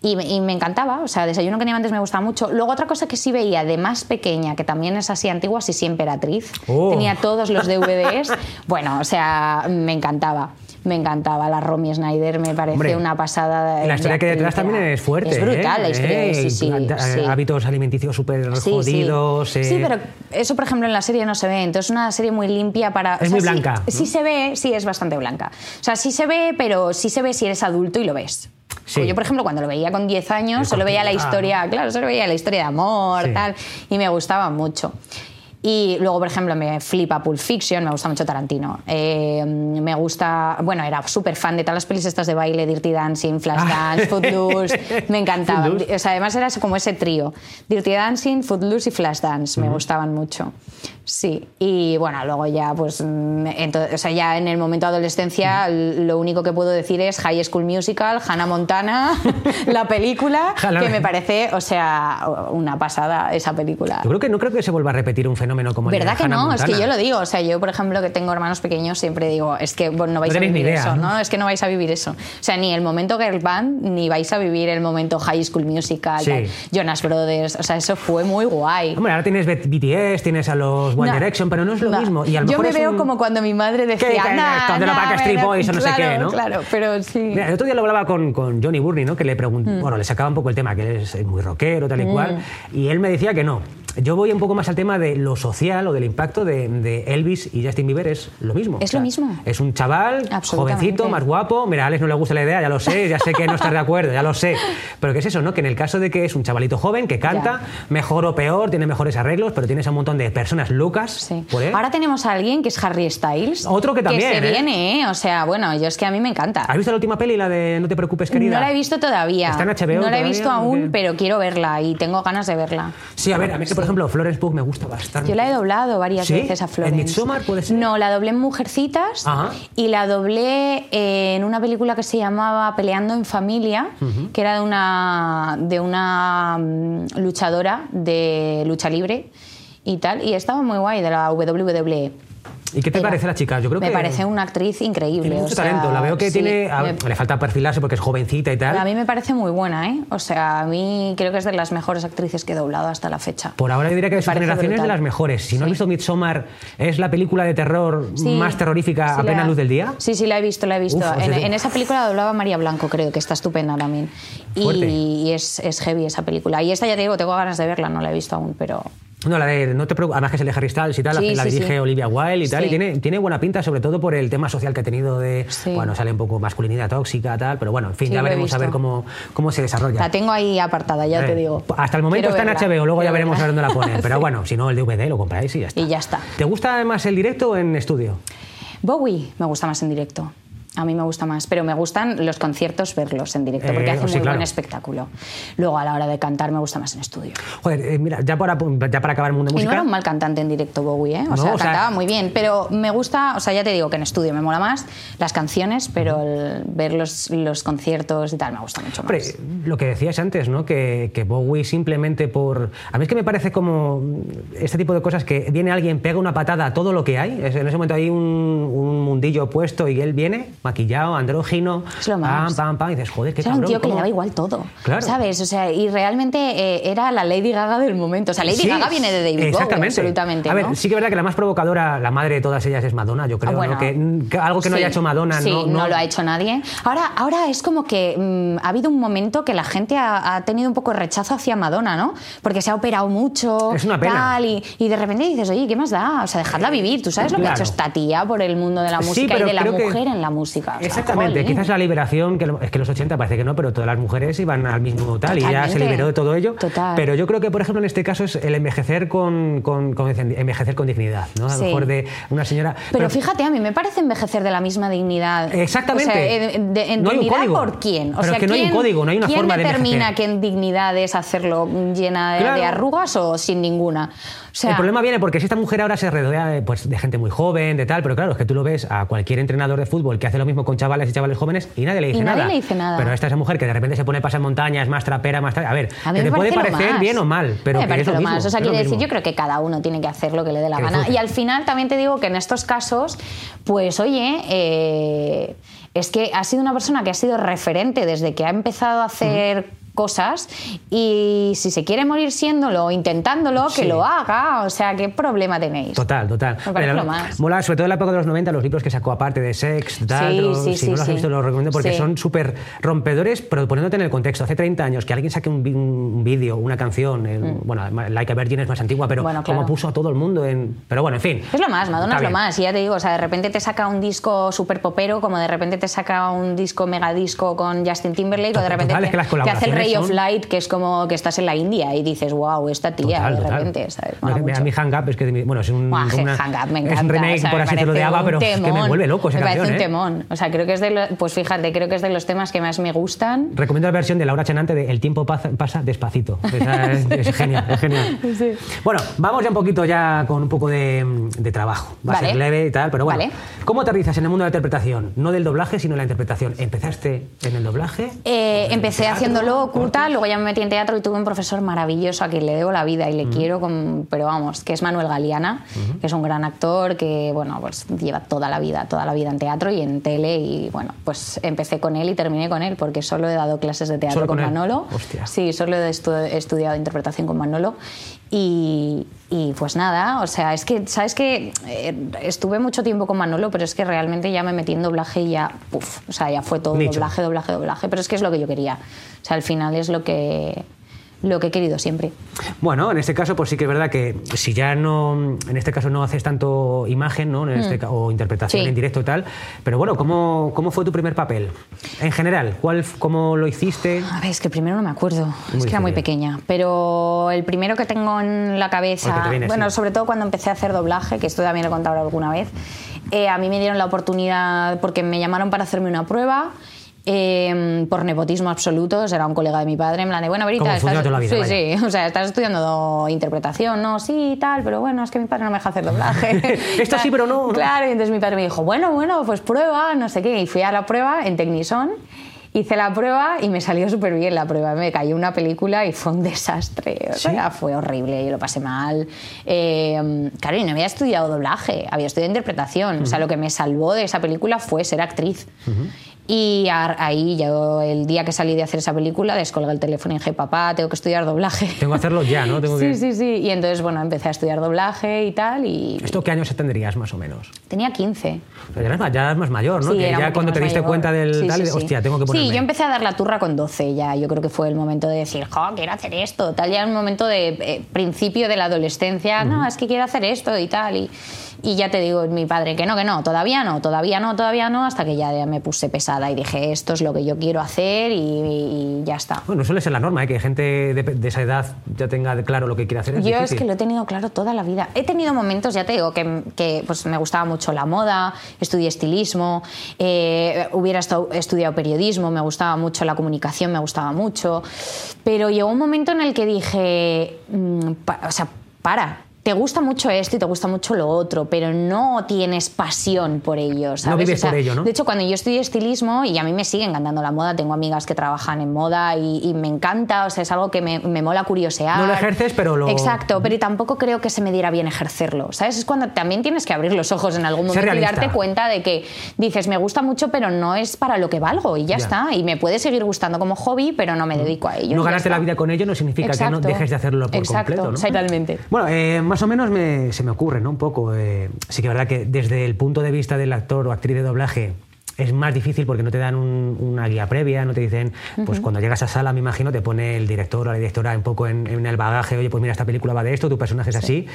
Y, me encantaba, o sea, Desayuno con Diamantes me gustaba mucho. Luego otra cosa que sí veía de más pequeña, que también es así antigua, sí, sí, Emperatriz. Oh. Tenía todos los DVDs. bueno, o sea, me encantaba me encantaba. La Romy Schneider me parece una pasada. La historia que detrás también es fuerte. Es brutal la ¿eh? historia, sí, sí, Hábitos alimenticios súper jodidos. Sí, eh. pero eso, por ejemplo, en la serie no se ve. Entonces, es una serie muy limpia para. Es muy blanca. Sí, se ve, sí, es bastante blanca. O sea, sí se ve, pero sí se ve si eres adulto y lo ves. Yo, por ejemplo, cuando lo veía con 10 años, solo veía la historia, claro, solo veía la historia de amor, tal, y me gustaba mucho. Y luego, por ejemplo, me flipa Pulp Fiction, me gusta mucho Tarantino. Eh, me gusta, bueno, era súper fan de todas las pelis estas de baile, Dirty Dancing, Flashdance, Footloose, me encantaban. O sea, además era como ese trío, Dirty Dancing, Footloose y Flashdance, me gustaban mucho. Sí, y bueno, luego ya, pues, mm, entonces, o sea, ya en el momento de adolescencia, lo único que puedo decir es High School Musical, Hannah Montana, la película, que me parece, o sea, una pasada esa película. Yo creo que no creo que se vuelva a repetir un fenómeno como ¿Verdad que no? Es que yo lo digo, o sea, yo, por ejemplo, que tengo hermanos pequeños, siempre digo, es que no vais a vivir eso, ¿no? Es que no vais a vivir eso. O sea, ni el momento Girl Band, ni vais a vivir el momento High School Musical, Jonas Brothers, o sea, eso fue muy guay. Hombre, ahora tienes BTS, tienes a los One Direction, pero no es lo mismo. Y a lo Yo me veo como cuando mi madre decía, ¿Qué, nah, nah, para Street Boys o no sé qué, ¿no? Claro, pero sí. Mira, el otro día lo hablaba con, con Johnny Burney, ¿no? Que le preguntó, mm. bueno, le sacaba un poco el tema, que es muy rockero, tal y mm. cual, y él me decía que no, yo voy un poco más al tema de lo social o del impacto de, Elvis y Justin Bieber, es lo mismo. Es lo mismo. Es un chaval jovencito, más guapo. Mira, a Alex no le gusta la idea, ya lo sé, ya sé que no estás de acuerdo, ya lo sé. Pero ¿qué es eso, no? Que en el caso de que es un chavalito joven que canta, mejor o peor, tiene mejores arreglos, pero tienes a un montón de personas locas. Sí. Ahora tenemos a alguien que es Harry Styles. Otro que también. Que se ¿eh? viene, ¿eh? O sea, bueno, yo es que a mí me encanta. ¿Has visto la última peli, la de No te preocupes, querida? No la he visto todavía. Está en HBO. No la he visto aún, pero quiero verla y tengo ganas de verla. Sí, a ver, a mí que, por ejemplo, Florence Pugh me gusta bastante. Yo la he doblado varias veces a Florence. ¿En Midsommar puede ser? No, la doblé en Mujercitas y la doblé en una película que se llamaba Peleando en Familia, que era de una, de una mm, luchadora de lucha libre y tal, y estaba muy guay, de la WWE. ¿Y qué te parece la chica? Yo creo me parece una actriz increíble. Tiene mucho talento. La veo que tiene. Le falta perfilarse porque es jovencita y tal. A mí me parece muy buena, ¿eh? O sea, a mí creo que es de las mejores actrices que he doblado hasta la fecha. Por ahora yo diría que de su generación es de las mejores. Si no has visto Midsommar, es la película de terror más terrorífica a plena luz del día. Sí, sí, la he visto, la he visto. en, esa película doblaba María Blanco, creo que está estupenda también. Y, es, es heavy esa película. Y esta ya te digo, tengo ganas de verla, no la he visto aún, pero no, la de, no te preocupes, además que es el de Harry Styles y tal, la, dirige Olivia Wilde y tal, y tiene, tiene buena pinta, sobre todo por el tema social que ha tenido de, bueno, sale un poco masculinidad tóxica, tal, pero bueno, en fin, ya veremos a ver cómo, cómo se desarrolla. La tengo ahí apartada, ya te digo. Hasta el momento está en HBO, luego ya veremos a ver dónde la ponen, pero bueno, si no, el DVD lo compráis y ya está. Y ya está. ¿Te gusta más el directo o en estudio? Bowie me gusta más en directo. A mí me gusta más, pero me gustan los conciertos verlos en directo porque eh, hace muy buen espectáculo. Luego a la hora de cantar me gusta más en estudio. Joder, eh, mira, ya para, ya para acabar el mundo de música. Y no era un mal cantante en directo Bowie, ¿eh? O, sea, cantaba muy bien, pero me gusta, o sea, ya te digo que en estudio me mola más las canciones, pero ver los, los, conciertos y tal me gusta mucho más. lo que decías antes, ¿no? Que, que, Bowie simplemente por. A mí es que me parece como este tipo de cosas que viene alguien, pega una patada a todo lo que hay. En ese momento hay un, un mundillo puesto y él viene maquillado, andrógino, pam, pam, pam, y dices, joder, qué Era un tío que le daba igual todo, ¿sabes? O sea, y realmente eh, era la Lady Gaga del momento. O sea, Lady Gaga viene de David Bowie, absolutamente. A ver, sí que es verdad que la más provocadora, la madre de todas ellas es Madonna, yo creo, ah, que, algo que no haya hecho Madonna, sí, no, no, lo ha hecho nadie. Ahora, ahora es como que mm, ha habido un momento que la gente ha, tenido un poco de rechazo hacia Madonna, ¿no? Porque se ha operado mucho, es una pena. Tal, y, y, de repente dices, oye, ¿qué más da? O sea, dejadla vivir. ¿Tú sabes lo que ha hecho esta tía por el mundo de la música y de la mujer en la música? Exactamente, quizás la liberación, que es que los 80 parece que no, pero todas las mujeres iban al mismo tal y ya se liberó de todo ello. Total. Pero yo creo que, por ejemplo, en este caso es el envejecer con, con, envejecer con dignidad, ¿no? A lo mejor de una señora... Pero, fíjate, a mí me parece envejecer de la misma dignidad. Exactamente. O sea, en, no dignidad por quién. O sea, que no hay un código, no hay una forma de ¿Quién determina que en dignidad es hacerlo llena de, arrugas o sin ninguna? el problema viene porque si esta mujer ahora se rodea pues, de gente muy joven, de tal, pero claro, es que tú lo ves a cualquier entrenador de fútbol que hace hace lo mismo con chavales y chavales jóvenes y nadie le dice, y nadie nada. Le dice nada. Pero esta esa mujer que de repente se pone a pasar montañas, más trapera, más... A ver, a que te puede parecer bien o mal, pero me que es lo. Mismo, o sea, quiere decir, yo creo que cada uno tiene que hacer lo que le dé la Que gana. disfrute. Y al final también te digo que en estos casos, pues oye, eh, es que ha sido una persona que ha sido referente desde que ha empezado a hacer cosas y si se quiere morir siéndolo intentándolo, Sí. que lo haga. O sea, ¿qué problema tenéis? Total, total. Me parece lo más. Mola, sobre todo en la época de los 90, los libros que sacó aparte de sex, tal, Sí, sí, si sí, no los has sí. visto, los recomiendo porque Sí. son súper rompedores, pero poniéndote en el contexto. Hace 30 años que alguien saque un, un vídeo, una canción, en- bueno, Like a Virgin es más antigua, pero Mm. Bueno, como claro. puso a todo el mundo en... Pero bueno, en fin. Es lo más, Madonna es lo más. Y ya te digo, o sea, de repente te saca un disco súper popero, como de repente te saca un disco megadisco con Justin Timberlake, o de repente Total, es te, que las te hace el Ray of Light, que es como que estás en la India y dices, wow, esta tía, Total, de total. repente, ¿sabes? No, Mola que mucho. A mi Hang Up es que, bueno, es un, Buah, una- Hang Up me es encanta. un remake, o sea, por me así decirlo, de parece ABBA, pero es que me vuelve loco esa Me parece canción, un ¿eh? temón. O sea, creo que es de los, pues fíjate, creo que es de los temas que más me gustan. Recomiendo la versión de Laura Chenante de El tiempo pasa, pasa despacito. Es, es genial, es genial. Bueno, vamos ya un poquito ya con un poco de, de trabajo. Va a ser leve y tal, pero bueno. Vale. ¿Cómo aterrizas en el mundo de la interpretación? No del doblaje, sino en la interpretación. ¿Empezaste en el doblaje? Eh, empecé haciéndolo luego ya me metí en teatro y tuve un profesor maravilloso a quien le debo la vida y le quiero, con- pero vamos, que es Manuel Galeana, que es un gran actor que, bueno, pues lleva toda la vida, toda la vida en teatro y en tele y, bueno, pues empecé con él y terminé con él porque solo he dado clases de teatro ¿Solo con? Manolo. Hostia. Sí, solo he, estu- he estudiado interpretación con Manolo y, y, pues nada, o sea, es que, ¿sabes que Estuve mucho tiempo con Manolo, pero es que realmente ya me metí en doblaje y ya, puf, o sea, ya fue todo Nicho. doblaje, doblaje, doblaje, pero es que es lo que yo quería. O sea, al final es lo que, lo que he querido siempre. Bueno, en este caso, pues sí que es verdad que si ya no, en este caso no haces tanto imagen, ¿no? En este ca- o interpretación Mm. Sí. en directo y tal, pero bueno, ¿cómo, ¿cómo fue tu primer papel? En general, ¿cuál, ¿cómo lo hiciste? A ver, es que primero no me acuerdo, es que era muy pequeña, pero el primero que tengo en la cabeza, te viene, bueno, sí. sobre todo cuando empecé a hacer doblaje, que esto también lo he contado alguna vez, eh, a mí me dieron la oportunidad porque me llamaron para hacerme una prueba. Eh, por nepotismo absoluto, era un colega de mi padre, en plan de, bueno, Verita, estás, la vida, sí, vaya. sí, o sea, estás estudiando interpretación, ¿no? Sí, tal, pero bueno, es que mi padre no me deja hacer doblaje. Esto sí, pero no. Claro, y entonces mi padre me dijo, bueno, bueno, pues prueba, no sé qué. Y fui a la prueba en Tecnison, hice la prueba y me salió súper bien la prueba. Me cayó una película y fue un desastre. O sea, fue horrible, yo lo pasé mal. Eh, claro, y no había estudiado doblaje, había estudiado interpretación. O sea, lo que me salvó de esa película fue ser actriz. Y ahí yo, el día que salí de hacer esa película, descolgué el teléfono y dije, papá, tengo que estudiar doblaje. Tengo que hacerlo ya, ¿no? Tengo Sí, que... sí, sí. Y entonces, bueno, empecé a estudiar doblaje y tal. Y ¿Esto qué años tendrías más o menos? tenía 15. O sea, ya, eres más, ya eres más mayor, ¿no? Sí, que era un ya cuando te diste mayor. cuenta del Sí, tal, sí, hostia, tengo que ponerme. Sí, yo empecé a dar la turra con 12 ya. Yo creo que fue el momento de decir, jo, quiero hacer esto. Tal, ya el momento de eh, principio de la adolescencia. No, es que quiero hacer esto y tal. Y, y ya te digo, mi padre, que no, que no, todavía no, todavía no, todavía no. Hasta que ya, me puse pesada y dije, esto es lo que yo quiero hacer y, y ya está. Bueno, suele ser la norma, ¿eh? que gente de, de esa edad ya tenga claro lo que quiere hacer. Es Yo es que lo he tenido claro toda la vida. He tenido momentos, ya te digo, que, que, pues me gustaba mucho la moda, estudié estilismo, eh, hubiera estu- estudiado periodismo, me gustaba mucho la comunicación, me gustaba mucho. Pero llegó un momento en el que dije, mm, pa- o sea, para. Te gusta mucho esto y te gusta mucho lo otro, pero no tienes pasión por ello, ¿sabes? vives por ello, ¿no? De hecho, cuando yo estudié estilismo, y a mí me sigue encantando la moda, tengo amigas que trabajan en moda y, y me encanta, o sea, es algo que me, me mola curiosear. No lo ejerces, pero lo- Exacto, pero tampoco creo que se me diera bien ejercerlo, ¿sabes? Es cuando también tienes que abrir los ojos en algún momento y darte cuenta de que dices, me gusta mucho, pero no es para lo que valgo y ya, Ya. está. Y me puede seguir gustando como hobby, pero no me dedico a ello. no ganarte la vida con ello no significa que no dejes de hacerlo por Exacto, completo. ¿no? Totalmente. Bueno, eh, más o menos me- se me ocurre, ¿no? Un poco. eh, sí que es verdad que desde el punto de vista del actor o actriz de doblaje es más difícil porque no te dan un- una guía previa, no te dicen, pues cuando llegas a sala, me imagino, te pone el director o la directora un poco en, en el bagaje, oye, pues mira, esta película va de esto, tu personaje es así.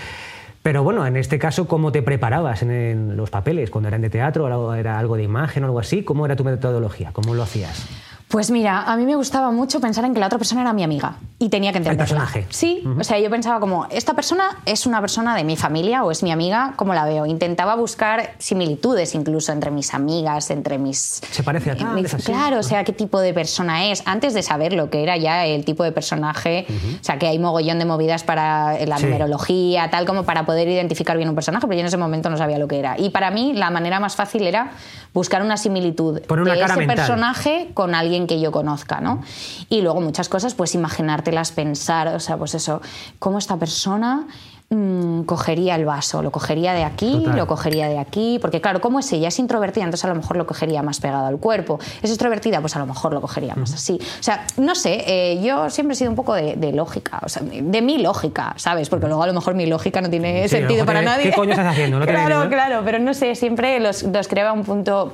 Pero bueno, en este caso, ¿cómo te preparabas en, en los papeles? Cuando eran de teatro, o era algo de imagen o algo así, ¿cómo era tu metodología? ¿Cómo lo hacías? Pues mira, a mí me gustaba mucho pensar en que la otra persona era mi amiga y tenía que entenderla. El personaje. Sí, o sea, yo pensaba como, esta persona es una persona de mi familia o es mi amiga, ¿cómo la veo? Intentaba buscar similitudes incluso entre mis amigas, entre mis... ¿Se parece a mis- es así? Claro, o sea, qué tipo de persona es, antes de saber lo que era ya el tipo de personaje, o sea, que hay mogollón de movidas para la Sí. numerología, tal como para poder identificar bien un personaje, pero yo en ese momento no sabía lo que era. Y para mí la manera más fácil era buscar una similitud Poner una de cara ese mental. personaje con alguien que yo conozca, ¿no? Y luego muchas cosas, pues imaginártelas, pensar, o sea, pues eso, cómo esta persona mm, cogería el vaso, lo cogería de aquí, Total. lo cogería de aquí, porque claro, como es ella? Es introvertida, entonces a lo mejor lo cogería más pegado al cuerpo. Es extrovertida, pues a lo mejor lo cogería más así. O sea, no sé, eh, yo siempre he sido un poco de, de lógica, o sea, de mi lógica, ¿sabes? Porque luego a lo mejor mi lógica no tiene Sí, sentido para nadie. ¿qué coño estás haciendo? No claro, ¿no? claro, pero no sé, siempre los, los creaba un punto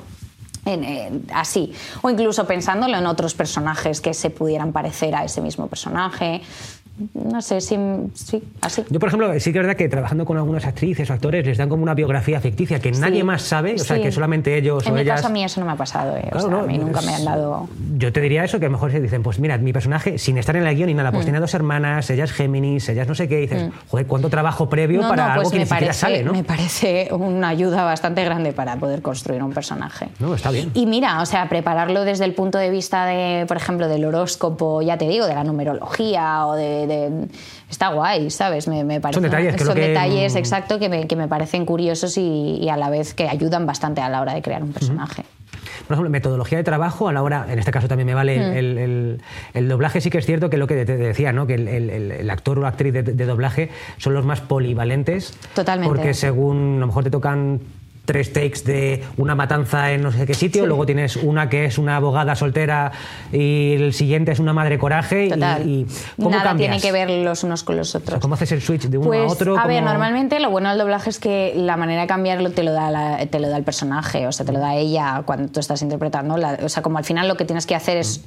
en- en- así. O incluso pensándolo en otros personajes que se pudieran parecer a ese mismo personaje. No sé, sí, sí así. Yo, por ejemplo, sí que es verdad que trabajando con algunas actrices o actores les dan como una biografía ficticia que nadie más sabe, o sea, que solamente ellos En o mi ellas... caso a mí eso no me ha pasado, eh. O sea, no, a mí nunca me han dado... Yo te diría eso, que a lo mejor se dicen, pues mira, mi personaje, sin estar en el guion ni nada, Mm. pues tiene dos hermanas, ella es Géminis, ella es no sé qué, y dices, joder, cuánto trabajo previo No, para no, algo pues que me ni siquiera parece, sale, ¿no? me parece una ayuda bastante grande para poder construir un personaje. No, está bien. Y mira, o sea, prepararlo desde el punto de vista de, por ejemplo, del horóscopo, ya te digo, de la numerología o de... de- está guay, ¿sabes? Me, detalles son que- detalles, exacto, que me, que me parecen curiosos y, y a la vez que ayudan bastante a la hora de crear un personaje. Por ejemplo, metodología de trabajo, a la hora, en este caso también me vale Mm. el, el- el doblaje, sí que es cierto que lo que te decía, ¿no? que el- el actor o actriz de, de doblaje son los más polivalentes. Totalmente. Porque según, a lo mejor te tocan tres takes de una matanza en no sé qué sitio, luego tienes una que es una abogada soltera y el siguiente es una madre coraje. y- Total. Y, ¿cómo Nada cambias? tiene que ver los unos con los O sea, otros. ¿Cómo haces el switch de uno Pues, a otro? A ver, ¿Cómo- normalmente lo bueno del doblaje es que la manera de cambiarlo te lo da, la- te lo da el personaje, o sea, te lo da ella cuando tú estás interpretando. la- o sea, como al final lo que tienes que hacer es,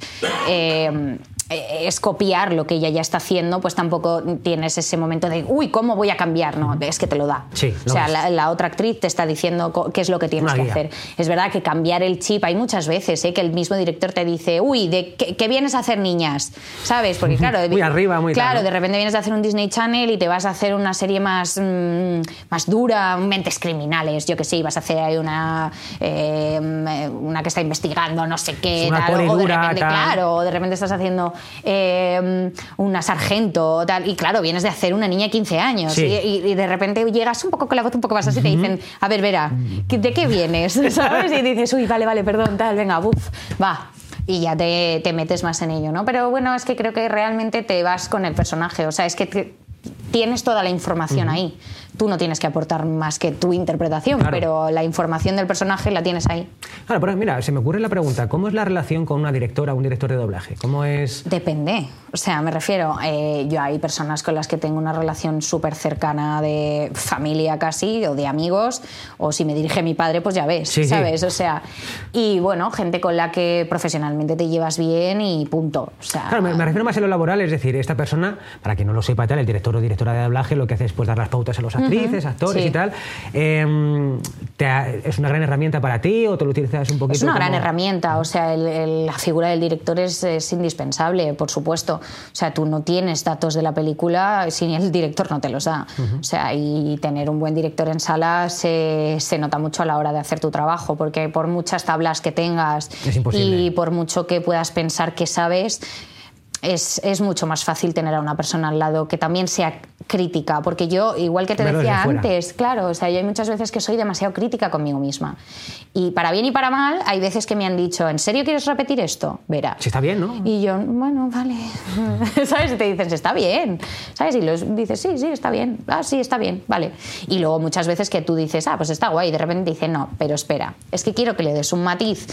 eh, eh, es copiar lo que ella ya está haciendo, pues tampoco tienes ese momento de, uy, ¿cómo voy a cambiar? No, es que te lo da. Sí, o lo sea, ves. la, la otra actriz te está diciendo qué es lo que tienes Una que guía. hacer. Es verdad que cambiar el chip, hay muchas veces ¿eh? que el mismo director te dice, uy, ¿de qué, qué vienes a hacer niñas? ¿Sabes? Porque claro, Muy arriba, muy Claro, de repente vienes a hacer un Disney Channel y te vas a hacer una serie más, mm, más dura, mentes criminales, yo que sé, y vas a hacer ahí una, eh, una que está investigando no sé qué, una tal, o de repente, tal. claro, o de repente estás haciendo eh, una sargento, tal, y claro, vienes de hacer una niña de 15 años, Sí. y, de repente llegas un poco con la voz un poco más así y te dicen, a ver, Vera, ¿qué- ¿de qué vienes? ¿Sabes? Y dices, uy, vale, vale, perdón, tal, venga, buf, va. Y ya te, te metes más en ello, ¿no? Pero bueno, es que creo que realmente te vas con el personaje. O sea, es que te- tienes toda la información ahí. Tú no tienes que aportar más que tu interpretación, Claro. pero la información del personaje la tienes ahí. Claro, pero mira, se me ocurre la pregunta, ¿cómo es la relación con una directora o un director de doblaje? ¿Cómo es...? Depende. O sea, me refiero, eh, yo hay personas con las que tengo una relación súper cercana de familia casi, o de amigos, o si me dirige mi padre, pues ya ves, Sí, sí. ¿sabes? O sea, y bueno, gente con la que profesionalmente te llevas bien y punto. O sea, Claro, me, me refiero más en lo laboral, es decir, esta persona, para quien no lo sepa tal, el director o directora de doblaje lo que hace es pues, dar las pautas a los actrices, actores sí. y tal. Eh, te ha- ¿Es una gran herramienta para ti o te lo utilizas un poquito Es una gran herramienta, o sea, el- el- la figura del director es, es indispensable, por supuesto. O sea, tú no tienes datos de la película si el director no te los da. O sea, y tener un buen director en sala se, se nota mucho a la hora de hacer tu trabajo, porque por muchas tablas que tengas y por mucho que puedas pensar que sabes, es, es mucho más fácil tener a una persona al lado que también sea crítica, porque yo, igual que te desde decía antes, claro, o sea, yo hay muchas veces que soy demasiado crítica conmigo misma. Y para bien y para mal, hay veces que me han dicho, ¿en serio quieres repetir esto? Verá. Si está bien, ¿no? Y yo, bueno, vale. ¿Sabes? Y te dicen, está bien. ¿Sabes? Y los dices, sí, sí, está bien. Ah, sí, está bien, vale. Y luego muchas veces que tú dices, ah, pues está guay. Y de repente te dicen, no, pero espera, es que quiero que le des un matiz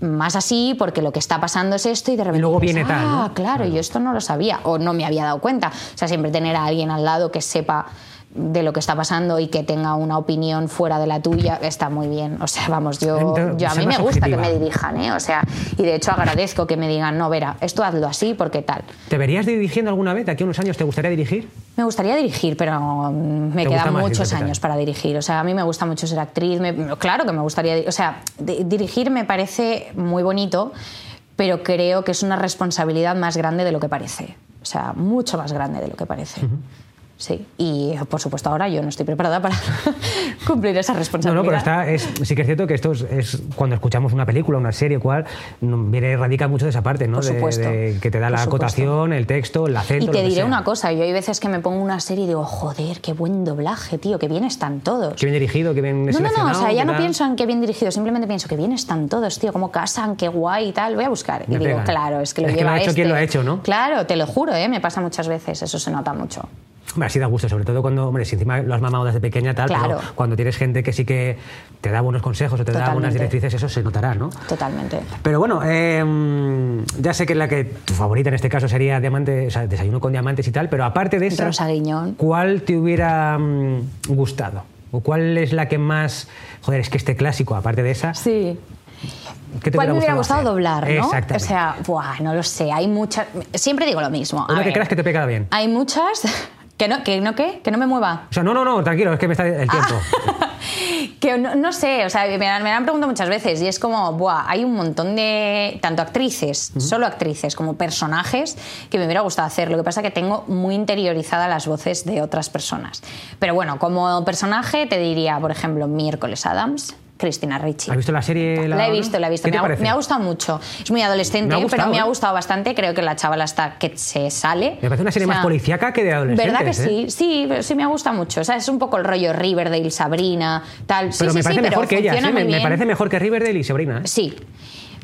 más así porque lo que está pasando es esto y de repente luego dices, viene tal, ah, ¿no? claro, yo esto no lo sabía o no me había dado cuenta. O sea, siempre tener a alguien al lado que sepa de lo que está pasando y que tenga una opinión fuera de la tuya está muy bien. O sea, vamos, yo, yo a ser mí me gusta que me dirijan, ¿eh? O sea, y de hecho agradezco que me digan, no, Vera, esto hazlo así porque tal. ¿Te verías dirigiendo alguna vez? ¿De aquí a unos años te gustaría dirigir? Me gustaría dirigir, pero me ¿Te gusta quedan muchos años para dirigir. O sea, a mí me gusta mucho ser actriz. me- claro que me gustaría. O sea, di- dirigir me parece muy bonito, pero creo que es una responsabilidad más grande de lo que parece. O sea, mucho más grande de lo que parece. Sí, y por supuesto ahora yo no estoy preparada para cumplir esa responsabilidad. No, no, pero está, es, sí que es cierto que esto es, cuando escuchamos una película, una serie, cual, viene, radica mucho de esa parte, ¿no? Por supuesto. De, que te da la acotación, el texto, el acento. Y te diré una cosa, yo hay veces que me pongo una serie y digo, joder, qué buen doblaje, tío, qué bien están todos. Qué bien dirigido, qué bien No, no, no, o sea, ya no pienso en qué bien dirigido, simplemente pienso que bien están todos, tío, cómo casan, qué guay y tal. Voy a buscar. y digo, claro, es que lo es lleva que lo ha hecho este. quien lo ha hecho, ¿no? Claro, te lo juro, ¿eh? me pasa muchas veces, eso se nota mucho. Hombre, así da gusto, sobre todo cuando, hombre, si encima lo has mamado desde pequeña, tal, Claro. pero cuando tienes gente que sí que te da buenos consejos o te da buenas Totalmente. directrices, eso se notará, ¿no? Totalmente. Pero bueno, eh, ya sé que la que tu favorita en este caso sería diamante, o sea, desayuno con diamantes y tal, pero aparte de esa, Rosa Guiñón. ¿cuál te hubiera mm, gustado? ¿O cuál es la que más, joder, es que este clásico, aparte de esa, Sí. ¿qué te ¿Cuál me hubiera gustado hacer? doblar, no? O sea, buah, no lo sé, hay muchas... Siempre digo lo mismo. a Una que creas que te pega bien. Hay muchas... ¿Que no, que no qué? ¿Que no me mueva? O sea, no, no, no, tranquilo, es que me está el tiempo. Que no, no sé, o sea, me, han- me han preguntado muchas veces y es como, buah, hay un montón de, tanto actrices, solo actrices, como personajes que me hubiera gustado hacer. Lo que pasa que tengo muy interiorizadas las voces de otras personas. Pero bueno, como personaje te diría, por ejemplo, Miércoles Adams, Cristina Ricci. ¿Has visto la serie? La he visto, la he visto. ¿Qué Me ha, parece? me ha gustado mucho. Es muy adolescente, Me ha gustado, pero me ha ¿eh? gustado bastante. Creo que la chavala está que se sale. Me parece una serie más policíaca que de adolescentes, ¿Verdad que ¿eh? sí? Sí, sí me gusta mucho. O sea, es un poco el rollo Riverdale, Sabrina, tal. Sí, Pero sí, me sí, parece pero mejor que muy me, me parece mejor que Riverdale y Sabrina. ¿eh? Sí.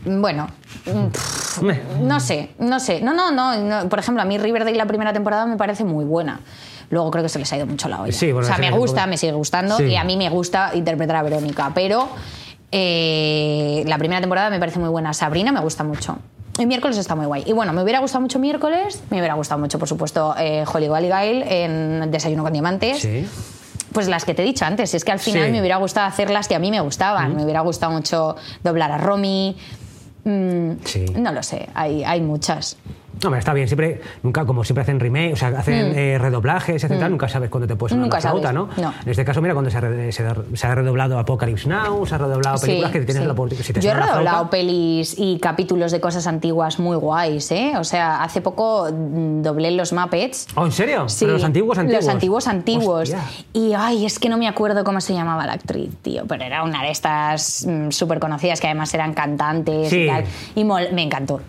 Bueno, mm, pff, no sé, no sé. No, no, no, no. Por ejemplo, a mí Riverdale la primera temporada me parece muy buena. Luego creo que se les ha ido mucho la olla. Sí, bueno, o sea, se me gusta, me sigue gustando Sí. y a mí me gusta interpretar a Verónica, pero eh, la primera temporada me parece muy buena. Sabrina me gusta mucho. Y miércoles está muy guay. Y bueno, me hubiera gustado mucho miércoles, me hubiera gustado mucho, por supuesto, eh, Holly Guy en Desayuno con Diamantes. Sí. Pues las que te he dicho antes, es que al final Sí. me hubiera gustado hacer las que a mí me gustaban. Me hubiera gustado mucho doblar a Romy. Mm, Sí. No lo sé, hay, hay muchas. No, pero está bien, siempre, nunca, como siempre hacen remake, o sea, hacen eh, redoblajes, etc. Nunca sabes cuándo te puedes sonar Mm. Nunca sabes, ¿no? no. En este caso, mira, cuando se, ha re- se ha- se ha redoblado Apocalypse Now, se ha redoblado películas Sí, que tienes sí. la oportunidad. Si te Yo he redoblado flauta, pelis y capítulos de cosas antiguas muy guays, ¿eh? O sea, hace poco mm, doblé los Muppets. ¿Oh, en serio? Sí, ¿Pero los antiguos, antiguos? Los antiguos, antiguos. Hostia. Y ay, es que no me acuerdo cómo se llamaba la actriz, tío. Pero era una de estas súper conocidas que además eran cantantes Sí. y tal. Y mol- me encantó.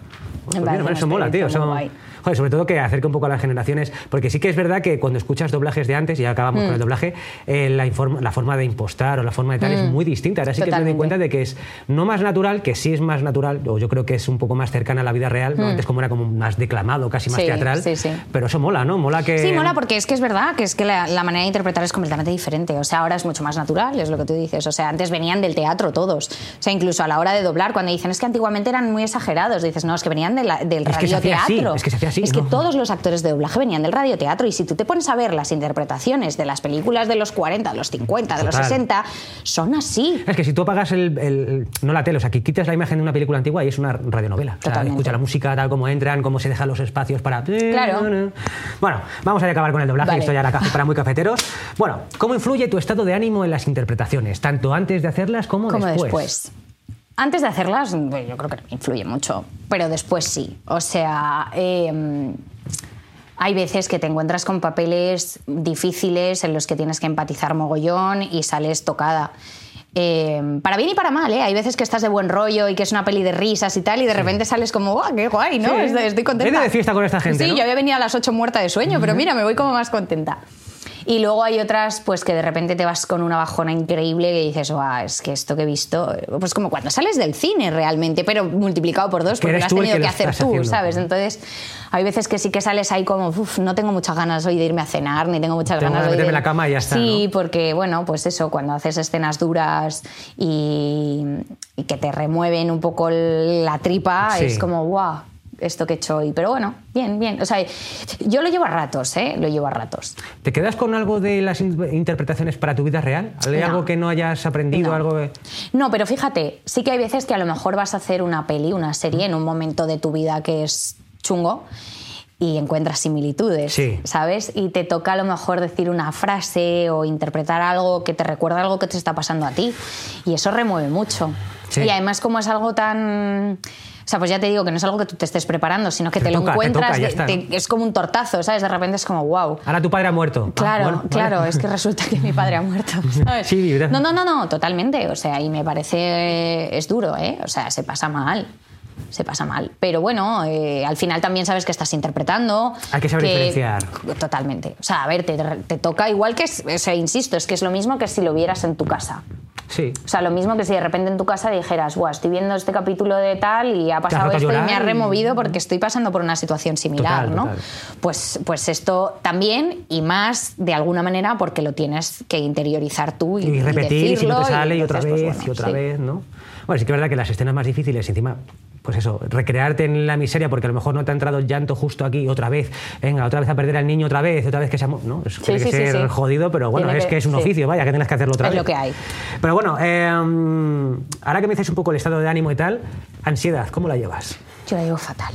Pues, pues, mira, eso mola, tío. Son... joder, sobre todo que acerque un poco a las generaciones, porque sí que es verdad que cuando escuchas doblajes de antes, y ya acabamos Mm. con el doblaje, eh, la, la forma de impostar o la forma de tal es muy distinta. Ahora sí que me doy Mm. Cuenta de que es no más natural, que sí es más natural, o yo creo que es un poco más cercana a la vida real, ¿no? antes como era como más declamado, casi más Mm. Sí, teatral, sí, sí. pero eso mola, ¿no? Mola que... Sí, mola porque es que es verdad que es que la, la manera de interpretar es completamente diferente. O sea, ahora es mucho más natural, es lo que tú dices. O sea, antes venían del teatro todos. O sea, incluso a la hora de doblar, cuando dicen es que antiguamente eran muy exagerados, dices, no, es que venían de la- del Es radioteatro. es que se hacía así, Es que ¿no? todos los actores de doblaje venían del radioteatro. Y si tú te pones a ver las interpretaciones de las películas de los 40, de los 50, de los Total. 60, son así. Es que si tú apagas el, el- no la tele, o sea, que quitas la imagen de una película antigua y es una radionovela. O sea, escucha la música tal como entran, cómo se dejan los espacios para... Claro. Bueno, vamos a acabar con el doblaje, Vale. esto ya era para muy cafeteros. Bueno, ¿cómo influye tu estado de ánimo en las interpretaciones, tanto antes de hacerlas como, como después? después. Antes de hacerlas, pues, yo creo que no influye mucho, pero después sí. O sea, eh, hay veces que te encuentras con papeles difíciles en los que tienes que empatizar mogollón y sales tocada. Eh, para bien y para mal, ¿eh? Hay veces que estás de buen rollo y que es una peli de risas y tal, y de repente sales como, ¡guau, qué guay! ¿no? Sí. Estoy, estoy contenta. Vete de fiesta con esta gente, Sí, ¿no? yo había venido a las 8 muerta de sueño, pero mira, me voy como más contenta. Y luego hay otras, pues que de repente te vas con una bajona increíble que dices, "Guau, es que esto que he visto, pues como cuando sales del cine realmente, pero multiplicado por dos, Que porque lo has tenido que hacer tú, haciendo. ¿sabes? Entonces, hay veces que sí que sales ahí como, uff, no tengo muchas ganas hoy de irme a cenar, ni tengo muchas Tengo ganas de meterme en la cama y ya está, Sí, ¿no? porque, bueno, pues eso, cuando haces escenas duras y, y que te remueven un poco la tripa, Sí. es como, guau, esto que he hecho hoy. Pero bueno, bien, bien. O sea, yo lo llevo a ratos, ¿eh? Lo llevo a ratos. ¿Te quedas con algo de las in- interpretaciones para tu vida real? ¿Hay No. algo que no hayas aprendido? No. algo No, pero fíjate, sí que hay veces que a lo mejor vas a hacer una peli, una serie en un momento de tu vida que es chungo y encuentras similitudes, Sí. ¿sabes? Y te toca a lo mejor decir una frase o interpretar algo que te recuerda algo que te está pasando a ti y eso remueve mucho. Sí. Y además como es algo tan O sea, pues ya te digo que no es algo que tú te estés preparando, sino que te, lo encuentras, es como un tortazo, ¿sabes? De repente es como, wow. Ahora tu padre ha muerto. Ah, claro, claro, es que resulta que mi padre ha muerto, ¿sabes? Sí, no, no, no, no, totalmente. O sea, y me parece, es duro, ¿eh? O sea, se pasa mal se pasa mal. Pero bueno, eh, al final también sabes que estás interpretando. Hay que saber diferenciar. Totalmente. O sea, a ver, te, te toca igual que, o sea, insisto, es que es lo mismo que si lo vieras en tu casa. Sí. O sea, lo mismo que si de repente en tu casa dijeras, Buah, estoy viendo este capítulo de tal y ha pasado esto y me ha removido porque estoy pasando por una situación similar, ¿no? Pues, pues esto también y más de alguna manera porque lo tienes que interiorizar tú y, y repetir y, si no te sale y, otra pues vez y otra vez, ¿no? Bueno, sí que es verdad que las escenas más difíciles, encima pues eso, recrearte en la miseria porque a lo mejor no te ha entrado el llanto justo aquí otra vez, venga, otra vez a perder al niño otra vez, otra vez que se ¿no? Es, tiene que ser jodido, pero bueno, es que, es un oficio, vaya, que tienes que hacerlo otra vez. Es lo que hay. Pero bueno, em, ahora que me dices un poco el estado de ánimo y tal, ansiedad, ¿cómo la llevas? Yo la llevo fatal.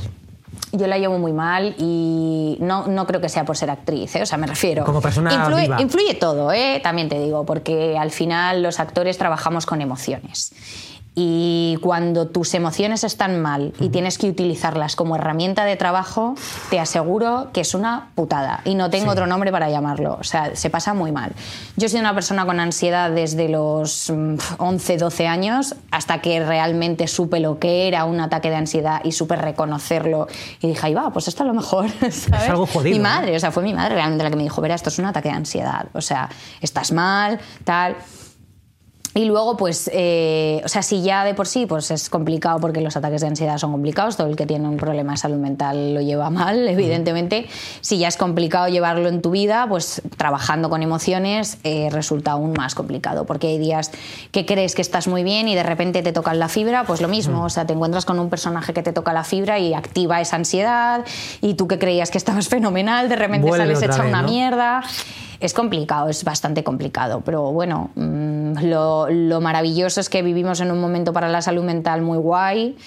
Yo la llevo muy mal y no, no creo que sea por ser actriz, ¿eh? o sea, me refiero. Como persona influye, viva. influye todo, ¿eh? también te digo, porque al final los actores trabajamos con emociones. Y cuando tus emociones están mal y tienes que utilizarlas como herramienta de trabajo, te aseguro que es una putada. Y no tengo otro nombre para llamarlo. O sea, se pasa muy mal. Yo soy una persona con ansiedad desde los 11, mm, 12 años hasta que realmente supe lo que era un ataque de ansiedad y supe reconocerlo. Y dije, ahí va, pues esto a lo mejor. Es algo jodido. Mi madre, o sea, fue mi madre realmente la que me dijo, verá, esto es un ataque de ansiedad. O sea, estás mal, tal. Y luego, pues, eh, o sea, si ya de por sí pues es complicado porque los ataques de ansiedad son complicados, todo el que tiene un problema de salud mental lo lleva mal, evidentemente. Si ya es complicado llevarlo en tu vida, pues trabajando con emociones eh, resulta aún más complicado, porque hay días que crees que estás muy bien y de repente te tocan la fibra, pues lo mismo, o sea, te encuentras con un personaje que te toca la fibra y activa esa ansiedad, y tú que creías que estabas fenomenal, de repente sales hecha una mierda. Es complicado, es bastante complicado, pero bueno, mm, lo, lo, maravilloso es que vivimos en un momento para la salud mental muy guay,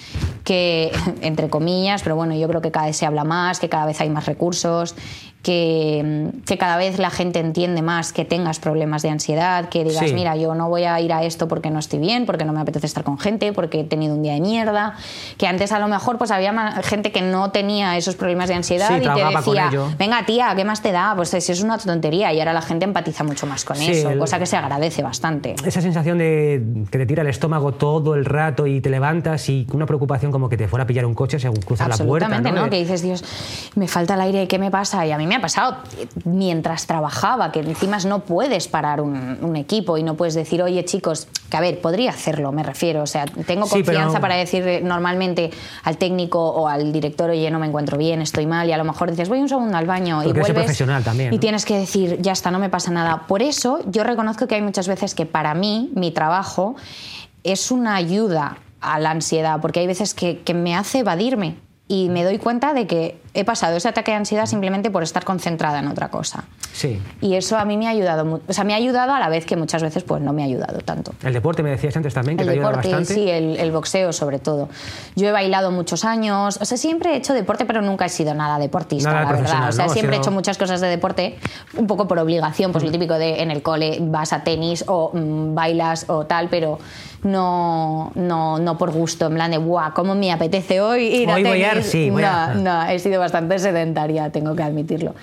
que, entre comillas, pero bueno, yo creo que cada vez se habla más, que cada vez hay más recursos que, que, cada vez la gente entiende más que tengas problemas de ansiedad, que digas, mira, yo no voy a ir a esto porque no estoy bien, porque no me apetece estar con gente, porque he tenido un día de mierda, que antes a lo mejor pues había gente que no tenía esos problemas de ansiedad y te decía, venga tía, ¿qué más te da? Pues si es una tontería y ahora la gente empatiza mucho más con eso, cosa que se agradece bastante. Esa sensación de que te tira el estómago todo el rato y te levantas y una preocupación como que te fuera a pillar un coche según cruzar la puerta. ¿no? ¿no? Que dices, Dios, me falta el aire, ¿qué me pasa? Y a mí me ha pasado mientras trabajaba, que encima no puedes parar un, equipo y no puedes decir, oye chicos, que a ver, podría hacerlo, me refiero, o sea, tengo confianza para decir normalmente al técnico o al director, oye, no me encuentro bien, estoy mal, y a lo mejor dices, voy un segundo al baño y vuelves profesional también, y tienes que decir, ya está, no me pasa nada. Por eso yo reconozco que hay muchas veces que para mí, mi trabajo, es una ayuda a la ansiedad, porque hay veces que, que me hace evadirme y me doy cuenta de que he pasado ese ataque de ansiedad simplemente por estar concentrada en otra cosa. Sí. Y eso a mí me ha ayudado, o sea, me ha ayudado a la vez que muchas veces pues no me ha ayudado tanto. El deporte me decías antes también que el te deporte, bastante. Sí, el, el, boxeo sobre todo. Yo he bailado muchos años, o sea, siempre he hecho deporte, pero nunca he sido nada deportista, la verdad. O sea, siempre he hecho muchas cosas de deporte, un poco por obligación, pues lo típico de en el cole vas a tenis o mm, bailas o tal, pero no, no, no por gusto, en plan de, guau, ¿cómo me apetece hoy ir hoy a tenis? Voy a, sí, no, a... no, he sido bastante sedentaria, tengo que admitirlo.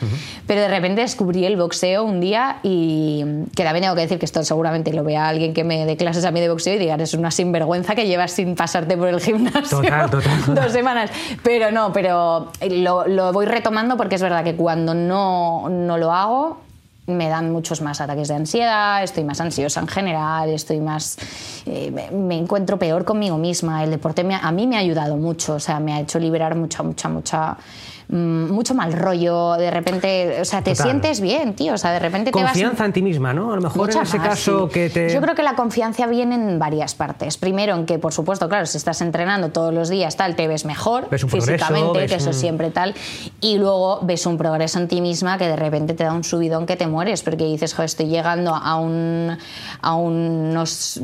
Pero de repente descubrí el boxeo un día y que también tengo que decir que esto seguramente lo vea alguien que me dé clases a mí de boxeo y diga, es una sinvergüenza que llevas sin pasarte por el gimnasio total, total. dos semanas. Pero no, pero lo, lo voy retomando porque es verdad que cuando no, no lo hago me dan muchos más ataques de ansiedad, estoy más ansiosa en general, estoy más... Eh, me encuentro peor conmigo misma. El deporte me, a mí me ha ayudado mucho, o sea, me ha hecho liberar mucha, mucha, mucha Mm, mucho mal rollo, de repente, o sea, te sientes bien, tío, o sea, de repente te Confianza en ti misma, ¿no? A lo mejor en ese caso que te... Yo creo que la confianza viene en varias partes. Primero, en que, por supuesto, claro, si estás entrenando todos los días, tal, te ves mejor físicamente, que eso siempre tal, y luego ves un progreso en ti misma que de repente te da un subidón que te mueres, porque dices, estoy llegando a, un, a unos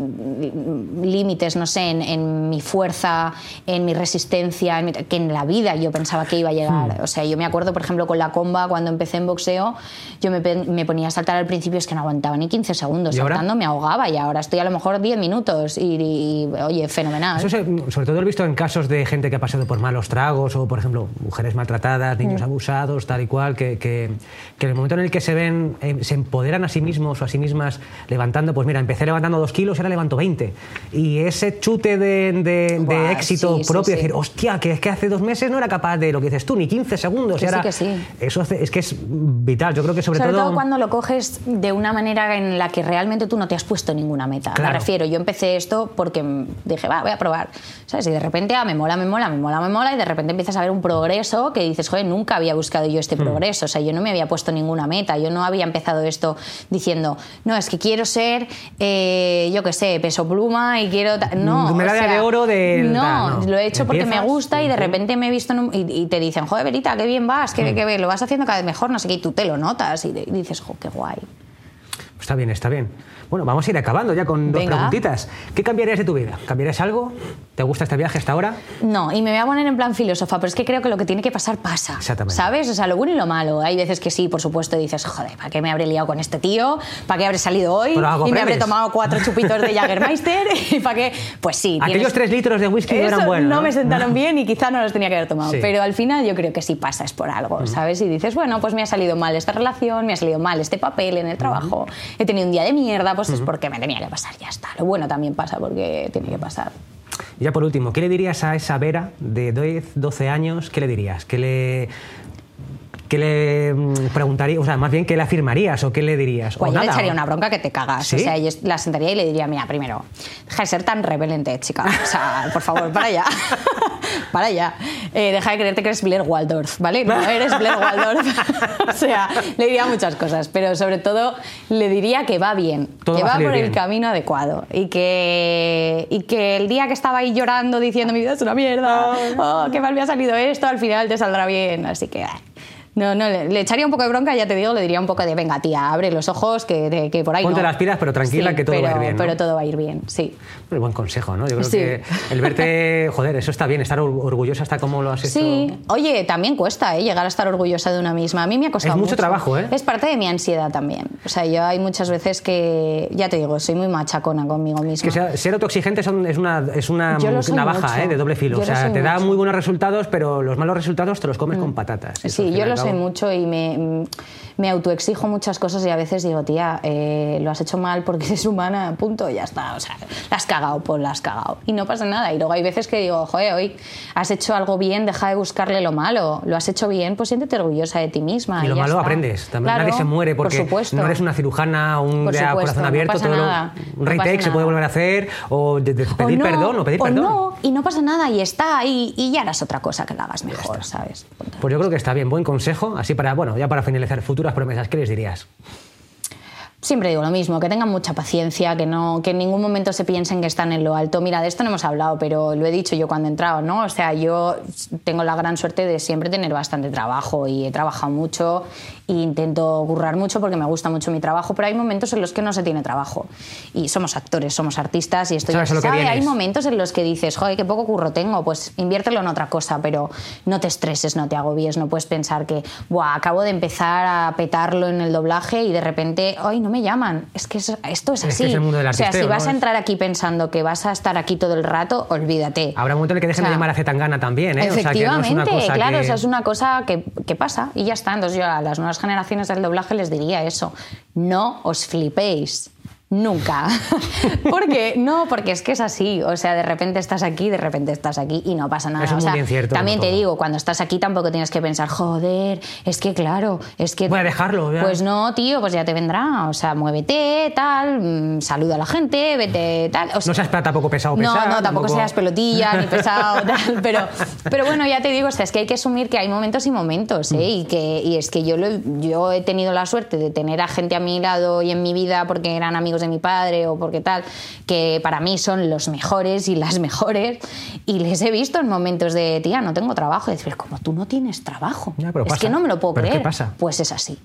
límites, no sé, en, mi fuerza, en mi resistencia, que en la vida yo pensaba que iba a llegar. O sea, yo me acuerdo, por ejemplo, con la comba, cuando empecé en boxeo, yo me, me ponía a saltar al principio, es que no aguantaba ni 15 segundos. Saltando me ahogaba y ahora estoy a lo mejor 10 minutos y, oye, fenomenal. Eso sobre todo he visto en casos de gente que ha pasado por malos tragos o, por ejemplo, mujeres maltratadas, niños mm. abusados, tal y cual, que, que, que, en el momento en el que se ven, eh, se empoderan a sí mismos o a sí mismas levantando, pues mira, empecé levantando dos kilos, ahora levanto 20. Y ese chute de, de, éxito propio, decir, hostia, que es que hace dos meses no era capaz de lo que dices tú, ni 15 segundos. y ahora, que sí. Eso es que es vital. Yo creo que sobre, sobre todo... cuando lo coges de una manera en la que realmente tú no te has puesto ninguna meta. Me refiero, yo empecé esto porque dije, va, voy a probar. ¿Sabes? Y de repente, ah, me mola, me mola, me mola, me mola, y de repente empiezas a ver un progreso que dices, joder, nunca había buscado yo este hmm. progreso. O sea, yo no me había puesto ninguna meta. Yo no había empezado esto diciendo, no, es que quiero ser, eh, yo qué sé, peso pluma y quiero. No. Medalla de oro de. No, lo he hecho porque me gusta y de repente me he visto y, te dicen, joder, Verita, qué bien vas, qué, mm. qué, lo vas haciendo cada vez mejor, no sé qué, y tú te lo notas y, dices, joder, qué guay. Está bien, está bien. Bueno, vamos a ir acabando ya con dos preguntitas. ¿Qué cambiarías de tu vida? ¿Cambiarías algo? ¿Te gusta este viaje hasta ahora? No, y me voy a poner en plan filósofa, pero es que creo que lo que tiene que pasar pasa. Exactamente. ¿Sabes? O sea, lo bueno y lo malo. Hay veces que sí, por supuesto, dices, joder, ¿para qué me habré liado con este tío? ¿Para qué habré salido hoy? Y me habré tomado cuatro chupitos de Jagermeister. ¿Y para qué? Pues sí. Aquellos tres litros de whisky no eran buenos. No, me sentaron bien y quizá no los tenía que haber tomado. Pero al final yo creo que sí pasa, es por algo, ¿sabes? Y dices, bueno, pues me ha salido mal esta relación, me ha salido mal este papel en el trabajo, he tenido un día de mierda, pues es porque me tenía que pasar, ya está. Lo bueno también pasa porque tiene que pasar. Y ya por último, ¿qué le dirías a esa Vera de 10, 12 años? ¿Qué le dirías? ¿Qué le, ¿Qué le mm, preguntarías? O sea, más bien, ¿qué le afirmarías o qué le dirías? Pues yo le echaría una bronca que te cagas. O sea, yo la sentaría y le diría, mira, primero, deja de ser tan rebelente, chica. O sea, por favor, para allá. para allá. Eh, deja de creerte que eres Blair Waldorf, ¿vale? No eres Blair Waldorf. o sea, le diría muchas cosas, pero sobre todo le diría que va bien, que va, por el camino adecuado y que, y que el día que estaba ahí llorando diciendo mi vida es una mierda, oh, qué mal me ha salido esto, al final te saldrá bien. Así que... No, no, le, echaría un poco de bronca, ya te digo, le diría un poco de, venga, tía, abre los ojos, que, que por ahí Ponte las pilas, pero tranquila, que todo va a ir bien. Pero todo va a ir bien, sí. Buen consejo, ¿no? Yo creo que el verte, joder, eso está bien, estar orgullosa hasta cómo lo has hecho. Sí, oye, también cuesta, ¿eh? Llegar a estar orgullosa de una misma. A mí me ha costado Es mucho, trabajo, ¿eh? Es parte de mi ansiedad también. O sea, yo hay muchas veces que, ya te digo, soy muy machacona conmigo misma. Que ser autoexigente es una, es una navaja ¿eh? de doble filo. o sea, te da muy buenos resultados, pero los malos resultados te los comes con mm. patatas. Sí, yo lo sé mucho y me me, autoexijo muchas cosas y a veces digo, tía, eh, lo has hecho mal porque eres humana, punto, ya está. O sea, la has cagado, pues la has cagado. Y no pasa nada. Y luego hay veces que digo, joder, hoy has hecho algo bien, deja de buscarle lo malo. Lo has hecho bien, pues siéntete orgullosa de ti misma. Y, lo malo aprendes. También nadie se muere porque no eres una cirujana, un corazón abierto, todo un retake se puede volver a hacer, o pedir perdón, o pedir perdón. No, y no pasa nada, y está, y, y ya harás otra cosa que la hagas mejor, ¿sabes? Pues yo creo que está bien, buen consejo, así para, bueno, ya para finalizar, promesas, ¿qué les dirías? Siempre digo lo mismo, que tengan mucha paciencia, que no, que en ningún momento se piensen que están en lo alto. Mira, de esto no hemos hablado, pero lo he dicho yo cuando he entrado, ¿no? O sea, yo tengo la gran suerte de siempre tener bastante trabajo y he trabajado mucho e intento currar mucho porque me gusta mucho mi trabajo, pero hay momentos en los que no se tiene trabajo. Y somos actores, somos artistas y esto ya se sabe. Hay momentos en los que dices, joder, qué poco curro tengo, pues inviértelo en otra cosa, pero no te estreses, no te agobies, no puedes pensar que, Buah, acabo de empezar a petarlo en el doblaje y de repente, ay, no me llaman. Es que esto es así. o sea, si vas a entrar aquí pensando que vas a estar aquí todo el rato, olvídate. Habrá un momento en el que dejen de llamar a Zetangana también, ¿eh? Efectivamente, claro, es una cosa que, que, pasa y ya está. Entonces yo a las nuevas generaciones del doblaje les diría eso. No os flipéis. Nunca. ¿Por qué? No, porque es que es así. O sea, de repente estás aquí, de repente estás aquí y no pasa nada. Eso es muy bien cierto, también te digo, cuando estás aquí tampoco tienes que pensar, joder, es que claro, es que. Voy a dejarlo, Pues no, tío, pues ya te vendrá. O sea, muévete, tal, mm, saluda a la gente, vete, tal. no seas tampoco pesado, pesado. No, no, tampoco, seas pelotilla ni pesado, tal. Pero, pero bueno, ya te digo, o sea, es que hay que asumir que hay momentos y momentos, ¿eh? Mm. Y, que, y es que yo, yo he tenido la suerte de tener a gente a mi lado y en mi vida porque eran amigos de mi padre o porque tal, que para mí son los mejores y las mejores, y les he visto en momentos de, tía, no tengo trabajo, y decir, como tú no tienes trabajo, es que no me lo puedo creer. Pues es así.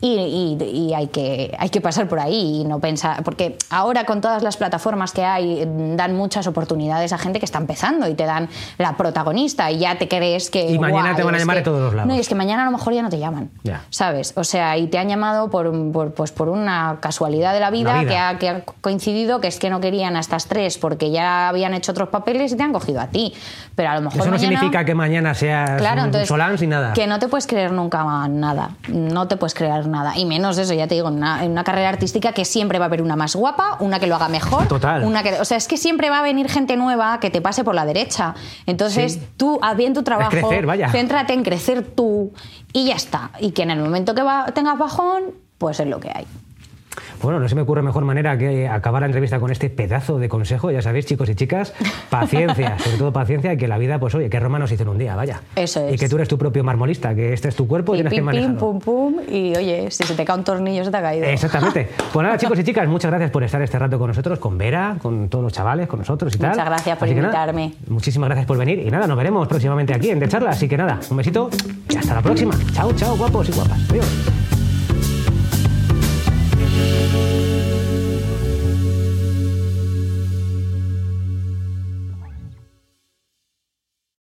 Y, hay, que, hay que pasar por ahí y no pensar, porque ahora con todas las plataformas que hay dan muchas oportunidades a gente que está empezando y te dan la protagonista y ya te crees que... Y mañana te van a llamar de todos los lados. No, y es que mañana a lo mejor ya no te llaman, ¿sabes? O sea, y te han llamado por, pues por una casualidad de la vida, Que, ha, que, ha, coincidido, que es que no querían a estas tres porque ya habían hecho otros papeles y te han cogido a ti. Pero a lo mejor Eso no significa que mañana seas claro, entonces, nada. Que no te puedes creer nunca nada. No te puedes creer nada. Y menos eso, ya te digo, en una, carrera artística que siempre va a haber una más guapa, una que lo haga mejor. Total. Una que, o sea, es que siempre va a venir gente nueva que te pase por la derecha. Entonces, tú, haz bien tu trabajo, céntrate en crecer tú y ya está. Y que en el momento que tengas bajón, pues es lo que hay. Bueno, no se me ocurre mejor manera que acabar la entrevista con este pedazo de consejo. Ya sabéis, chicos y chicas, paciencia, sobre todo paciencia, y que la vida, pues oye, que Roma nos hizo en un día, vaya. Eso es. Y que tú eres tu propio marmolista, que este es tu cuerpo y, tienes que manejarlo. Pum, pum, pum, y oye, si se te cae un tornillo, se te ha caído. Exactamente. Pues nada, chicos y chicas, muchas gracias por estar este rato con nosotros, con Vera, con todos los chavales, con nosotros y tal. Muchas gracias por invitarme. muchísimas gracias por venir y nada, nos veremos próximamente aquí en De Charla. Así que nada, un besito y hasta la próxima. Chao, chao, guapos y guapas. Adiós.